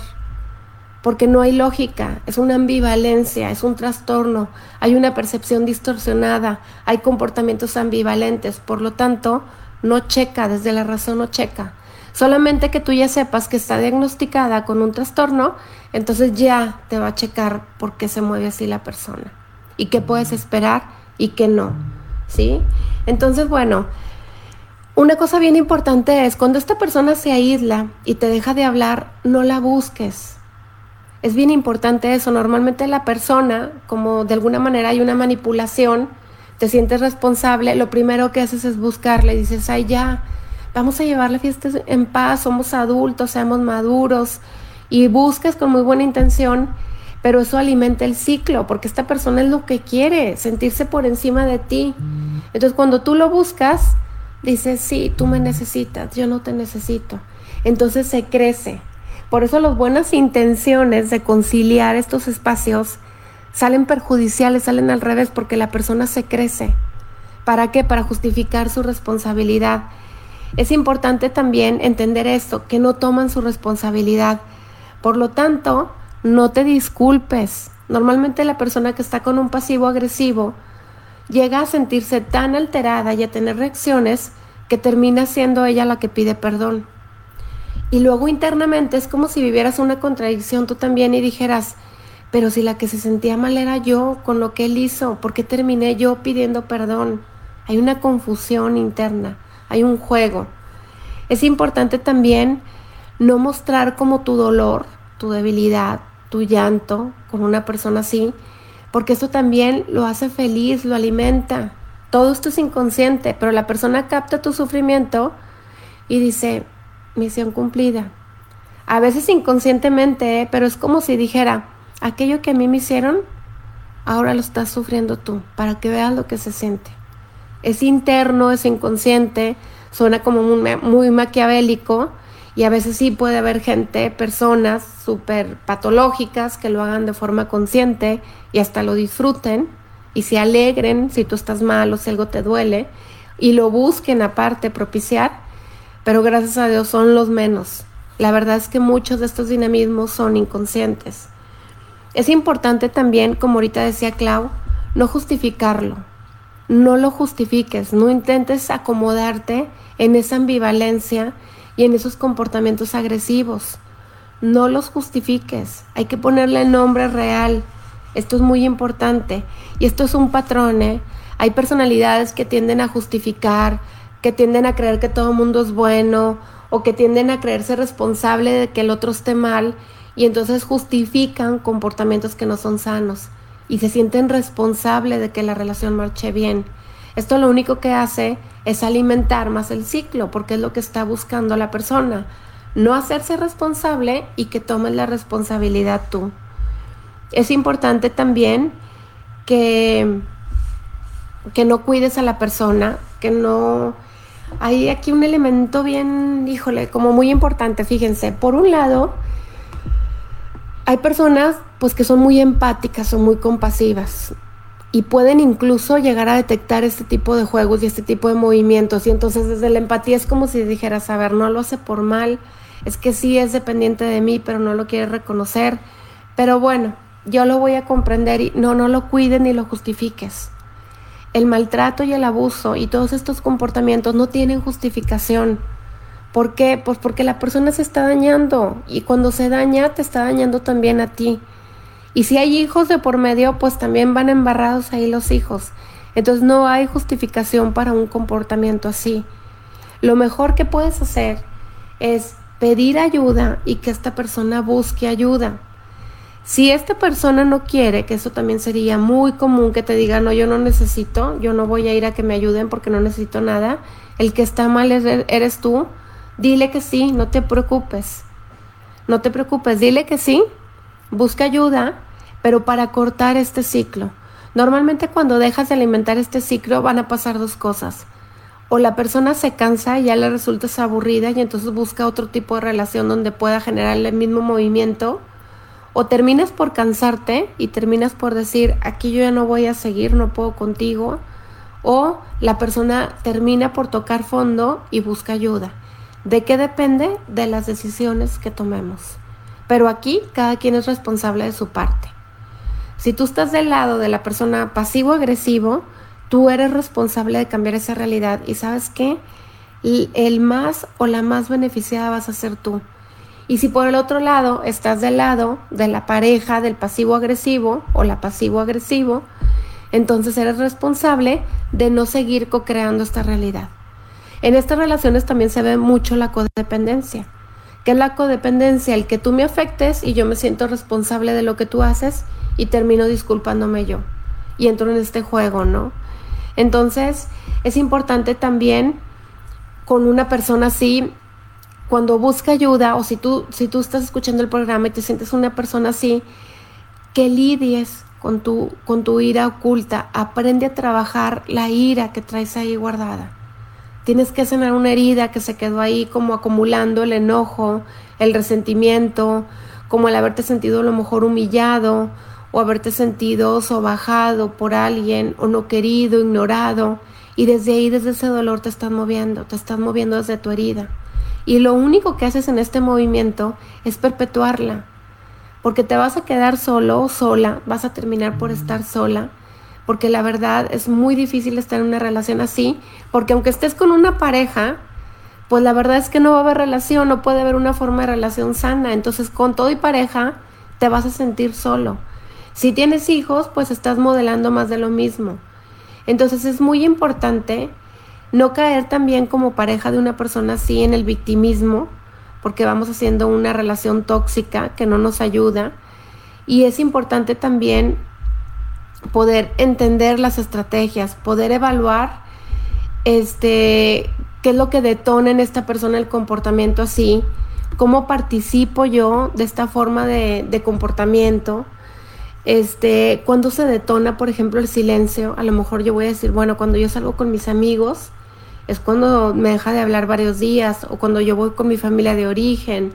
porque no hay lógica, es una ambivalencia, es un trastorno, hay una percepción distorsionada, hay comportamientos ambivalentes, por lo tanto, no checa, desde la razón no checa. Solamente que tú ya sepas que está diagnosticada con un trastorno, entonces ya te va a checar por qué se mueve así la persona y qué puedes esperar y qué no, ¿sí? Entonces, bueno, una cosa bien importante es cuando esta persona se aísla y te deja de hablar, no la busques es bien importante eso. Normalmente la persona, como de alguna manera hay una manipulación, te sientes responsable, lo primero que haces es buscarle, dices, ay ya, vamos a llevar la fiesta en paz, somos adultos, seamos maduros, y buscas con muy buena intención, pero eso alimenta el ciclo, porque esta persona es lo que quiere, sentirse por encima de ti. Entonces cuando tú lo buscas, dices, sí, tú me necesitas, yo no te necesito. Entonces se crece, por eso las buenas intenciones de conciliar estos espacios salen perjudiciales, salen al revés, porque la persona se crece. ¿Para qué? Para justificar su responsabilidad. Es importante también entender esto, que no toman su responsabilidad. Por lo tanto, no te disculpes. Normalmente la persona que está con un pasivo agresivo llega a sentirse tan alterada y a tener reacciones que termina siendo ella la que pide perdón. Y luego internamente es como si vivieras una contradicción tú también y dijeras, pero si la que se sentía mal era yo con lo que él hizo, ¿por qué terminé yo pidiendo perdón? Hay una confusión interna, hay un juego. Es importante también no mostrar como tu dolor, tu debilidad, tu llanto con una persona así, porque esto también lo hace feliz, lo alimenta. Todo esto es inconsciente, pero la persona capta tu sufrimiento y dice, misión cumplida. A veces inconscientemente, ¿eh? pero es como si dijera, aquello que a mí me hicieron, ahora lo estás sufriendo tú, para que veas lo que se siente. Es interno, es inconsciente, suena como muy, muy maquiavélico y a veces sí puede haber gente, personas súper patológicas que lo hagan de forma consciente y hasta lo disfruten y se alegren si tú estás mal o si algo te duele y lo busquen aparte propiciar pero gracias a Dios son los menos. La verdad es que muchos de estos dinamismos son inconscientes. Es importante también, como ahorita decía Clau, no justificarlo. No lo justifiques, no intentes acomodarte en esa ambivalencia y en esos comportamientos agresivos. No los justifiques, hay que ponerle nombre real. Esto es muy importante y esto es un patrón. ¿eh? Hay personalidades que tienden a justificar, que tienden a creer que todo el mundo es bueno o que tienden a creerse responsable de que el otro esté mal y entonces justifican comportamientos que no son sanos y se sienten responsables de que la relación marche bien. Esto lo único que hace es alimentar más el ciclo porque es lo que está buscando la persona. No hacerse responsable y que tomes la responsabilidad tú. Es importante también que, que no cuides a la persona, que no hay aquí un elemento bien, híjole, como muy importante, fíjense. Por un lado, hay personas pues que son muy empáticas, son muy compasivas. y pueden incluso llegar a detectar este tipo de juegos y este tipo de movimientos. Y entonces desde la empatía es como si dijeras, a ver, no lo hace por mal, es que sí es dependiente de mí, pero no lo quiere reconocer. Pero bueno, yo lo voy a comprender y no, no lo cuiden ni lo justifiques. El maltrato y el abuso y todos estos comportamientos no tienen justificación. ¿Por qué? Pues porque la persona se está dañando y cuando se daña te está dañando también a ti. Y si hay hijos de por medio, pues también van embarrados ahí los hijos. Entonces no hay justificación para un comportamiento así. Lo mejor que puedes hacer es pedir ayuda y que esta persona busque ayuda. Si esta persona no quiere, que eso también sería muy común que te diga, no, yo no necesito, yo no voy a ir a que me ayuden porque no necesito nada, el que está mal eres tú, dile que sí, no te preocupes. No te preocupes, dile que sí, busca ayuda, pero para cortar este ciclo. Normalmente cuando dejas de alimentar este ciclo van a pasar dos cosas. O la persona se cansa y ya le resulta aburrida y entonces busca otro tipo de relación donde pueda generar el mismo movimiento o terminas por cansarte y terminas por decir, aquí yo ya no voy a seguir, no puedo contigo, o la persona termina por tocar fondo y busca ayuda. ¿De qué depende? De las decisiones que tomemos. Pero aquí cada quien es responsable de su parte. Si tú estás del lado de la persona pasivo-agresivo, tú eres responsable de cambiar esa realidad y sabes qué? El más o la más beneficiada vas a ser tú. Y si por el otro lado estás del lado de la pareja del pasivo agresivo o la pasivo agresivo, entonces eres responsable de no seguir co-creando esta realidad. En estas relaciones también se ve mucho la codependencia. que es la codependencia? El que tú me afectes y yo me siento responsable de lo que tú haces y termino disculpándome yo. Y entro en este juego, ¿no? Entonces, es importante también con una persona así cuando busca ayuda o si tú, si tú estás escuchando el programa y te sientes una persona así, que lidies con tu, con tu ira oculta, aprende a trabajar la ira que traes ahí guardada. Tienes que sanar una herida que se quedó ahí como acumulando el enojo, el resentimiento, como el haberte sentido a lo mejor humillado o haberte sentido sobajado por alguien o no querido, ignorado. Y desde ahí, desde ese dolor te estás moviendo, te estás moviendo desde tu herida. Y lo único que haces en este movimiento es perpetuarla, porque te vas a quedar solo o sola, vas a terminar por estar sola, porque la verdad es muy difícil estar en una relación así, porque aunque estés con una pareja, pues la verdad es que no va a haber relación, no puede haber una forma de relación sana, entonces con todo y pareja te vas a sentir solo. Si tienes hijos, pues estás modelando más de lo mismo. Entonces es muy importante no caer también como pareja de una persona así en el victimismo, porque vamos haciendo una relación tóxica que no nos ayuda. Y es importante también poder entender las estrategias, poder evaluar este qué es lo que detona en esta persona el comportamiento así, cómo participo yo de esta forma de, de comportamiento. Este, cuando se detona, por ejemplo, el silencio, a lo mejor yo voy a decir, bueno, cuando yo salgo con mis amigos, es cuando me deja de hablar varios días o cuando yo voy con mi familia de origen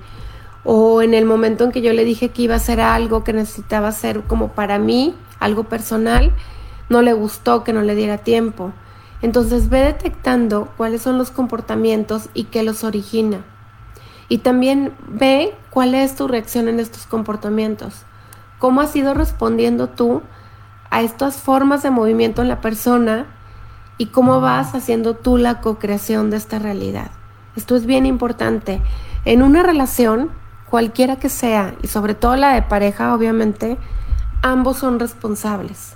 o en el momento en que yo le dije que iba a hacer algo que necesitaba hacer como para mí, algo personal, no le gustó que no le diera tiempo. Entonces ve detectando cuáles son los comportamientos y qué los origina. Y también ve cuál es tu reacción en estos comportamientos. ¿Cómo has ido respondiendo tú a estas formas de movimiento en la persona y cómo vas haciendo tú la co-creación de esta realidad. Esto es bien importante. En una relación, cualquiera que sea, y sobre todo la de pareja, obviamente, ambos son responsables.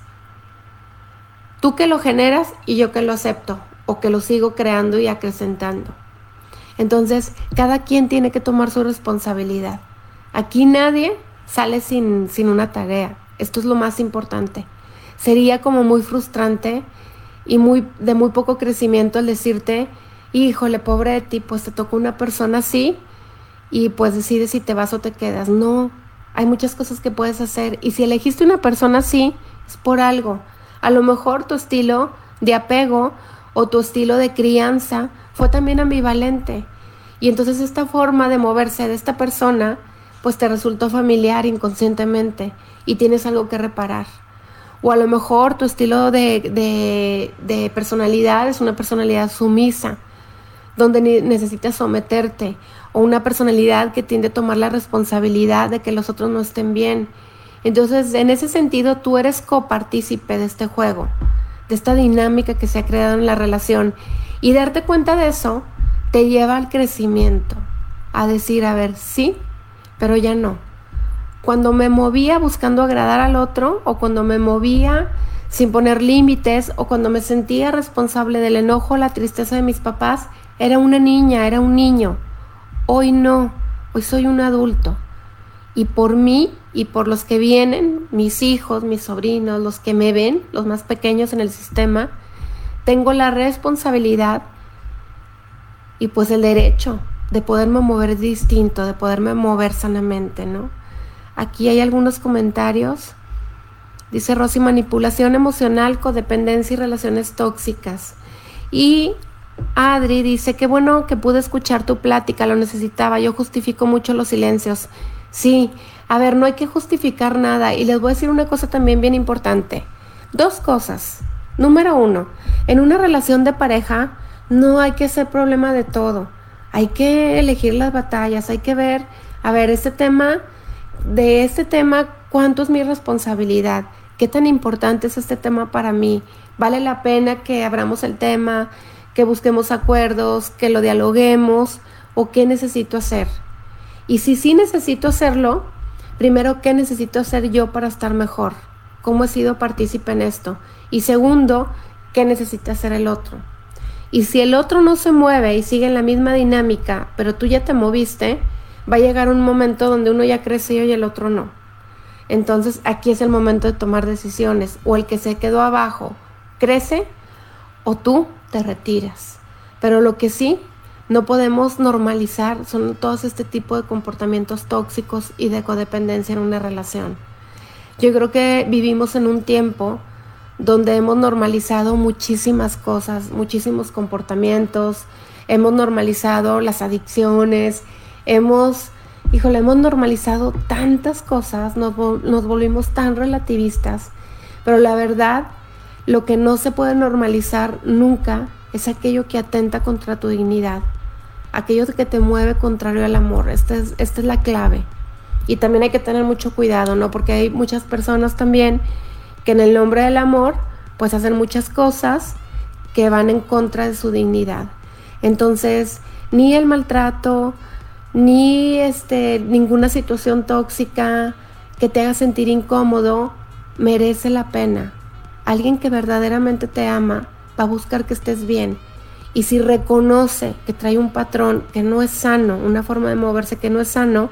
Tú que lo generas y yo que lo acepto, o que lo sigo creando y acrecentando. Entonces, cada quien tiene que tomar su responsabilidad. Aquí nadie sale sin, sin una tarea. Esto es lo más importante. Sería como muy frustrante y muy, de muy poco crecimiento el decirte, híjole, pobre de ti, pues te tocó una persona así y pues decides si te vas o te quedas. No, hay muchas cosas que puedes hacer y si elegiste una persona así, es por algo. A lo mejor tu estilo de apego o tu estilo de crianza fue también ambivalente. Y entonces esta forma de moverse de esta persona, pues te resultó familiar inconscientemente y tienes algo que reparar. O a lo mejor tu estilo de, de personalidad es una personalidad sumisa, donde necesitas someterte. O una personalidad que tiende a tomar la responsabilidad de que los otros no estén bien. Entonces, en ese sentido, tú eres copartícipe de este juego, de esta dinámica que se ha creado en la relación. Y darte cuenta de eso te lleva al crecimiento, a decir, a ver, sí, pero ya no. Cuando me movía buscando agradar al otro o cuando me movía sin poner límites o cuando me sentía responsable del enojo, la tristeza de mis papás, era una niña, era un niño. Hoy no, hoy soy un adulto. Y por mí y por los que vienen, mis hijos, mis sobrinos, los que me ven, los más pequeños en el sistema, tengo la responsabilidad y pues el derecho de poderme mover distinto, de poderme mover sanamente, ¿no? Aquí hay algunos comentarios. Dice Rosy, manipulación emocional, codependencia y relaciones tóxicas. Y Adri dice, qué bueno que pude escuchar tu plática, lo necesitaba, yo justifico mucho los silencios. Sí, a ver, no hay que justificar nada. Y les voy a decir una cosa también bien importante. Dos cosas. Número uno, en una relación de pareja no hay que ser problema de todo. Hay que elegir las batallas, hay que ver, a ver, este tema, de este tema, ¿cuánto es mi responsabilidad? ¿Qué tan importante es este tema para mí? ¿Vale la pena que abramos el tema, que busquemos acuerdos, que lo dialoguemos o qué necesito hacer? Y si sí necesito hacerlo, primero, ¿qué necesito hacer yo para estar mejor? ¿Cómo he sido partícipe en esto? Y segundo, ¿qué necesita hacer el otro? Y si el otro no se mueve y sigue en la misma dinámica, pero tú ya te moviste, va a llegar un momento donde uno ya creció y el otro no. Entonces aquí es el momento de tomar decisiones. O el que se quedó abajo crece o tú te retiras. Pero lo que sí no podemos normalizar son todos este tipo de comportamientos tóxicos y de codependencia en una relación. Yo creo que vivimos en un tiempo donde hemos normalizado muchísimas cosas, muchísimos comportamientos, hemos normalizado las adicciones, hemos, híjole, hemos normalizado tantas cosas, nos, nos volvimos tan relativistas, pero la verdad, lo que no se puede normalizar nunca es aquello que atenta contra tu dignidad, aquello que te mueve contrario al amor, es, esta es la clave. Y también hay que tener mucho cuidado, ¿no? Porque hay muchas personas también que en el nombre del amor pues hacen muchas cosas que van en contra de su dignidad. Entonces, ni el maltrato, ni este, ninguna situación tóxica que te haga sentir incómodo merece la pena. Alguien que verdaderamente te ama va a buscar que estés bien. Y si reconoce que trae un patrón que no es sano, una forma de moverse que no es sano,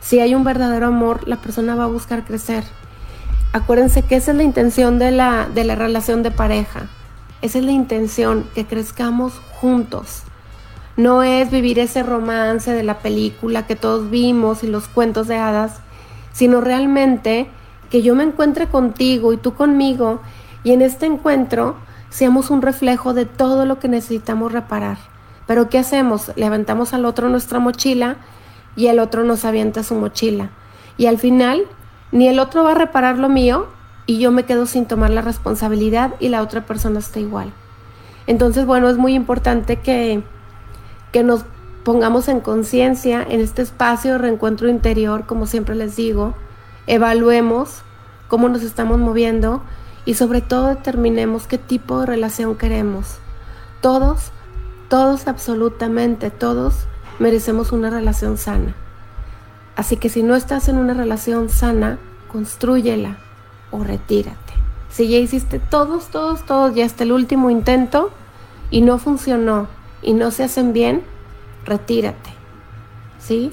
si hay un verdadero amor, la persona va a buscar crecer. Acuérdense que esa es la intención de la, de la relación de pareja. Esa es la intención, que crezcamos juntos. No es vivir ese romance de la película que todos vimos y los cuentos de hadas, sino realmente que yo me encuentre contigo y tú conmigo y en este encuentro seamos un reflejo de todo lo que necesitamos reparar. Pero ¿qué hacemos? Levantamos al otro nuestra mochila y el otro nos avienta su mochila. Y al final ni el otro va a reparar lo mío y yo me quedo sin tomar la responsabilidad y la otra persona está igual. Entonces, bueno, es muy importante que, que nos pongamos en conciencia en este espacio de reencuentro interior, como siempre les digo, evaluemos cómo nos estamos moviendo y sobre todo determinemos qué tipo de relación queremos. Todos, todos, absolutamente todos, merecemos una relación sana. Así que si no estás en una relación sana, construyela o retírate. Si ya hiciste todos, todos, todos, ya hasta el último intento y no funcionó y no se hacen bien, retírate. ¿Sí?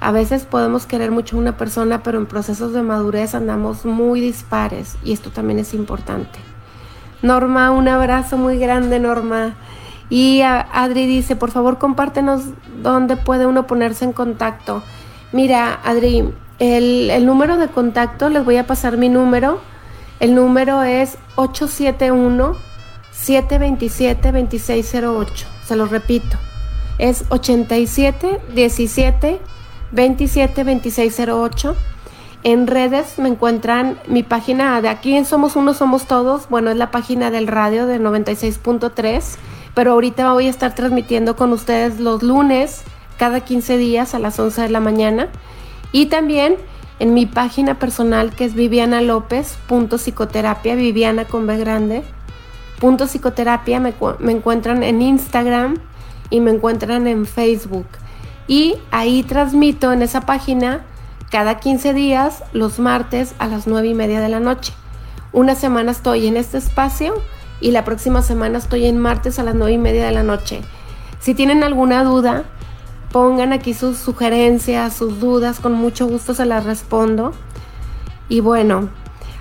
A veces podemos querer mucho a una persona, pero en procesos de madurez andamos muy dispares y esto también es importante. Norma, un abrazo muy grande, Norma. Y Adri dice, por favor compártenos dónde puede uno ponerse en contacto. Mira, Adri, el, número de contacto, les voy a pasar mi número. El número es 871-727-2608. Se lo repito. Es 87 17 27 2608. En redes me encuentran mi página de aquí en Somos Uno, Somos Todos. Bueno, es la página del radio de 96.3. Pero ahorita voy a estar transmitiendo con ustedes los lunes, cada 15 días a las 11 de la mañana. Y también en mi página personal que es Viviana López, punto psicoterapia, Viviana con B grande. Punto psicoterapia me, encuentran en Instagram y me encuentran en Facebook. Y ahí transmito en esa página cada 15 días, los martes a las 9 y media de la noche. Una semana estoy en este espacio y la próxima semana estoy en martes a las 9 y media de la noche. Si tienen alguna duda, pongan aquí sus sugerencias, sus dudas, con mucho gusto se las respondo. Y bueno,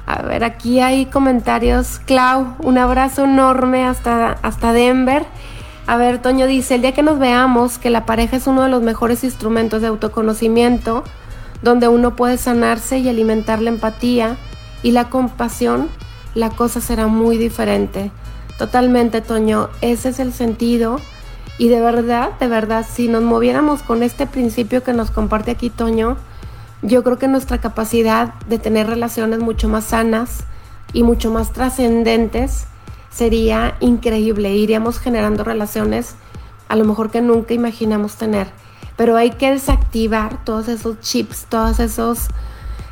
a ver, aquí hay comentarios. Clau, un abrazo enorme hasta, hasta Denver. A ver, Toño dice, el día que nos veamos, que la pareja es uno de los mejores instrumentos de autoconocimiento, donde uno puede sanarse y alimentar la empatía y la compasión, la cosa será muy diferente. Totalmente, Toño, ese es el sentido. Y de verdad, de verdad, si nos moviéramos con este principio que nos comparte aquí Toño, yo creo que nuestra capacidad de tener relaciones mucho más sanas y mucho más trascendentes sería increíble. Iríamos generando relaciones a lo mejor que nunca imaginamos tener. Pero hay que desactivar todos esos chips, todos esos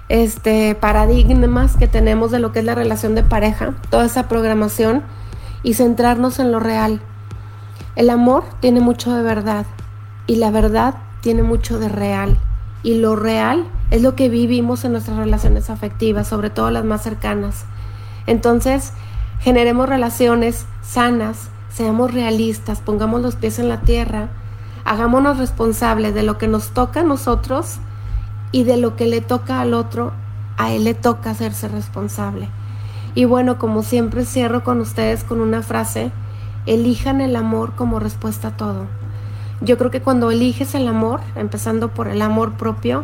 este, paradigmas que tenemos de lo que es la relación de pareja, toda esa programación y centrarnos en lo real. El amor tiene mucho de verdad y la verdad tiene mucho de real. Y lo real es lo que vivimos en nuestras relaciones afectivas, sobre todo las más cercanas. Entonces, generemos relaciones sanas, seamos realistas, pongamos los pies en la tierra, hagámonos responsables de lo que nos toca a nosotros y de lo que le toca al otro, a él le toca hacerse responsable. Y bueno, como siempre cierro con ustedes con una frase, elijan el amor como respuesta a todo. Yo creo que cuando eliges el amor, empezando por el amor propio,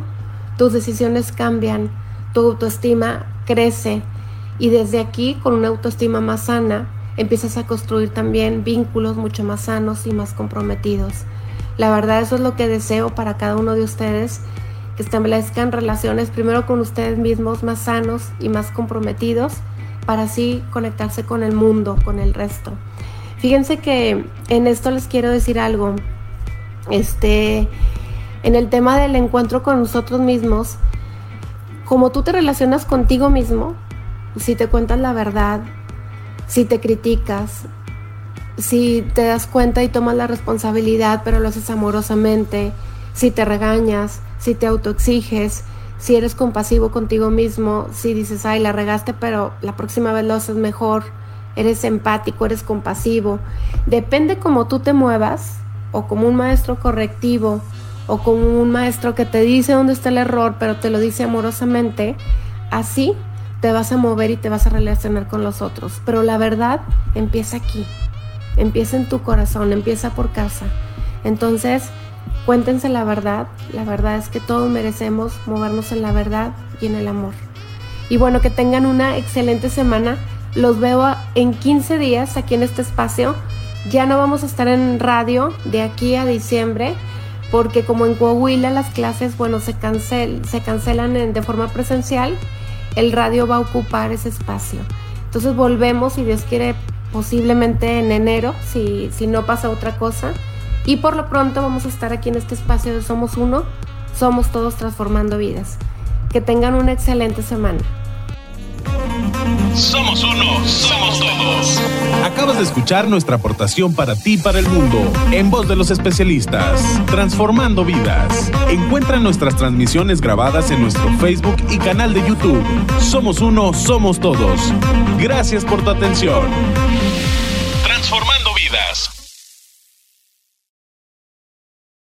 tus decisiones cambian, tu autoestima crece, y desde aquí, con una autoestima más sana, empiezas a construir también vínculos mucho más sanos y más comprometidos. La verdad eso es lo que deseo para cada uno de ustedes, que establezcan relaciones primero con ustedes mismos más sanos y más comprometidos para así conectarse con el mundo, con el resto. Fíjense que en esto les quiero decir algo. Este, en el tema del encuentro con nosotros mismos, como tú te relacionas contigo mismo, si te cuentas la verdad, si te criticas, si te das cuenta y tomas la responsabilidad, pero lo haces amorosamente, si te regañas, si te autoexiges, si eres compasivo contigo mismo, si dices, ay, la regaste, pero la próxima vez lo haces mejor, eres empático, eres compasivo. Depende cómo tú te muevas, o como un maestro correctivo, o como un maestro que te dice dónde está el error, pero te lo dice amorosamente, así te vas a mover y te vas a relacionar con los otros. Pero la verdad empieza aquí, empieza en tu corazón, empieza por casa. Entonces, cuéntense la verdad. La verdad es que todos merecemos movernos en la verdad y en el amor. Y bueno, que tengan una excelente semana. Los veo en 15 días aquí en este espacio. Ya no vamos a estar en radio de aquí a diciembre porque como en Coahuila las clases, bueno, se, cancel, se cancelan de forma presencial el radio va a ocupar ese espacio. Entonces volvemos, si Dios quiere, posiblemente en enero, si no pasa otra cosa. Y por lo pronto vamos a estar aquí en este espacio de Somos Uno, somos todos transformando vidas. Que tengan una excelente semana. Somos uno, somos todos. Acabas de escuchar nuestra aportación para ti y para el mundo, en voz de los especialistas, transformando vidas. Encuentra nuestras transmisiones grabadas en nuestro Facebook y canal de YouTube. Somos uno, somos todos. Gracias por tu atención. Transformando vidas.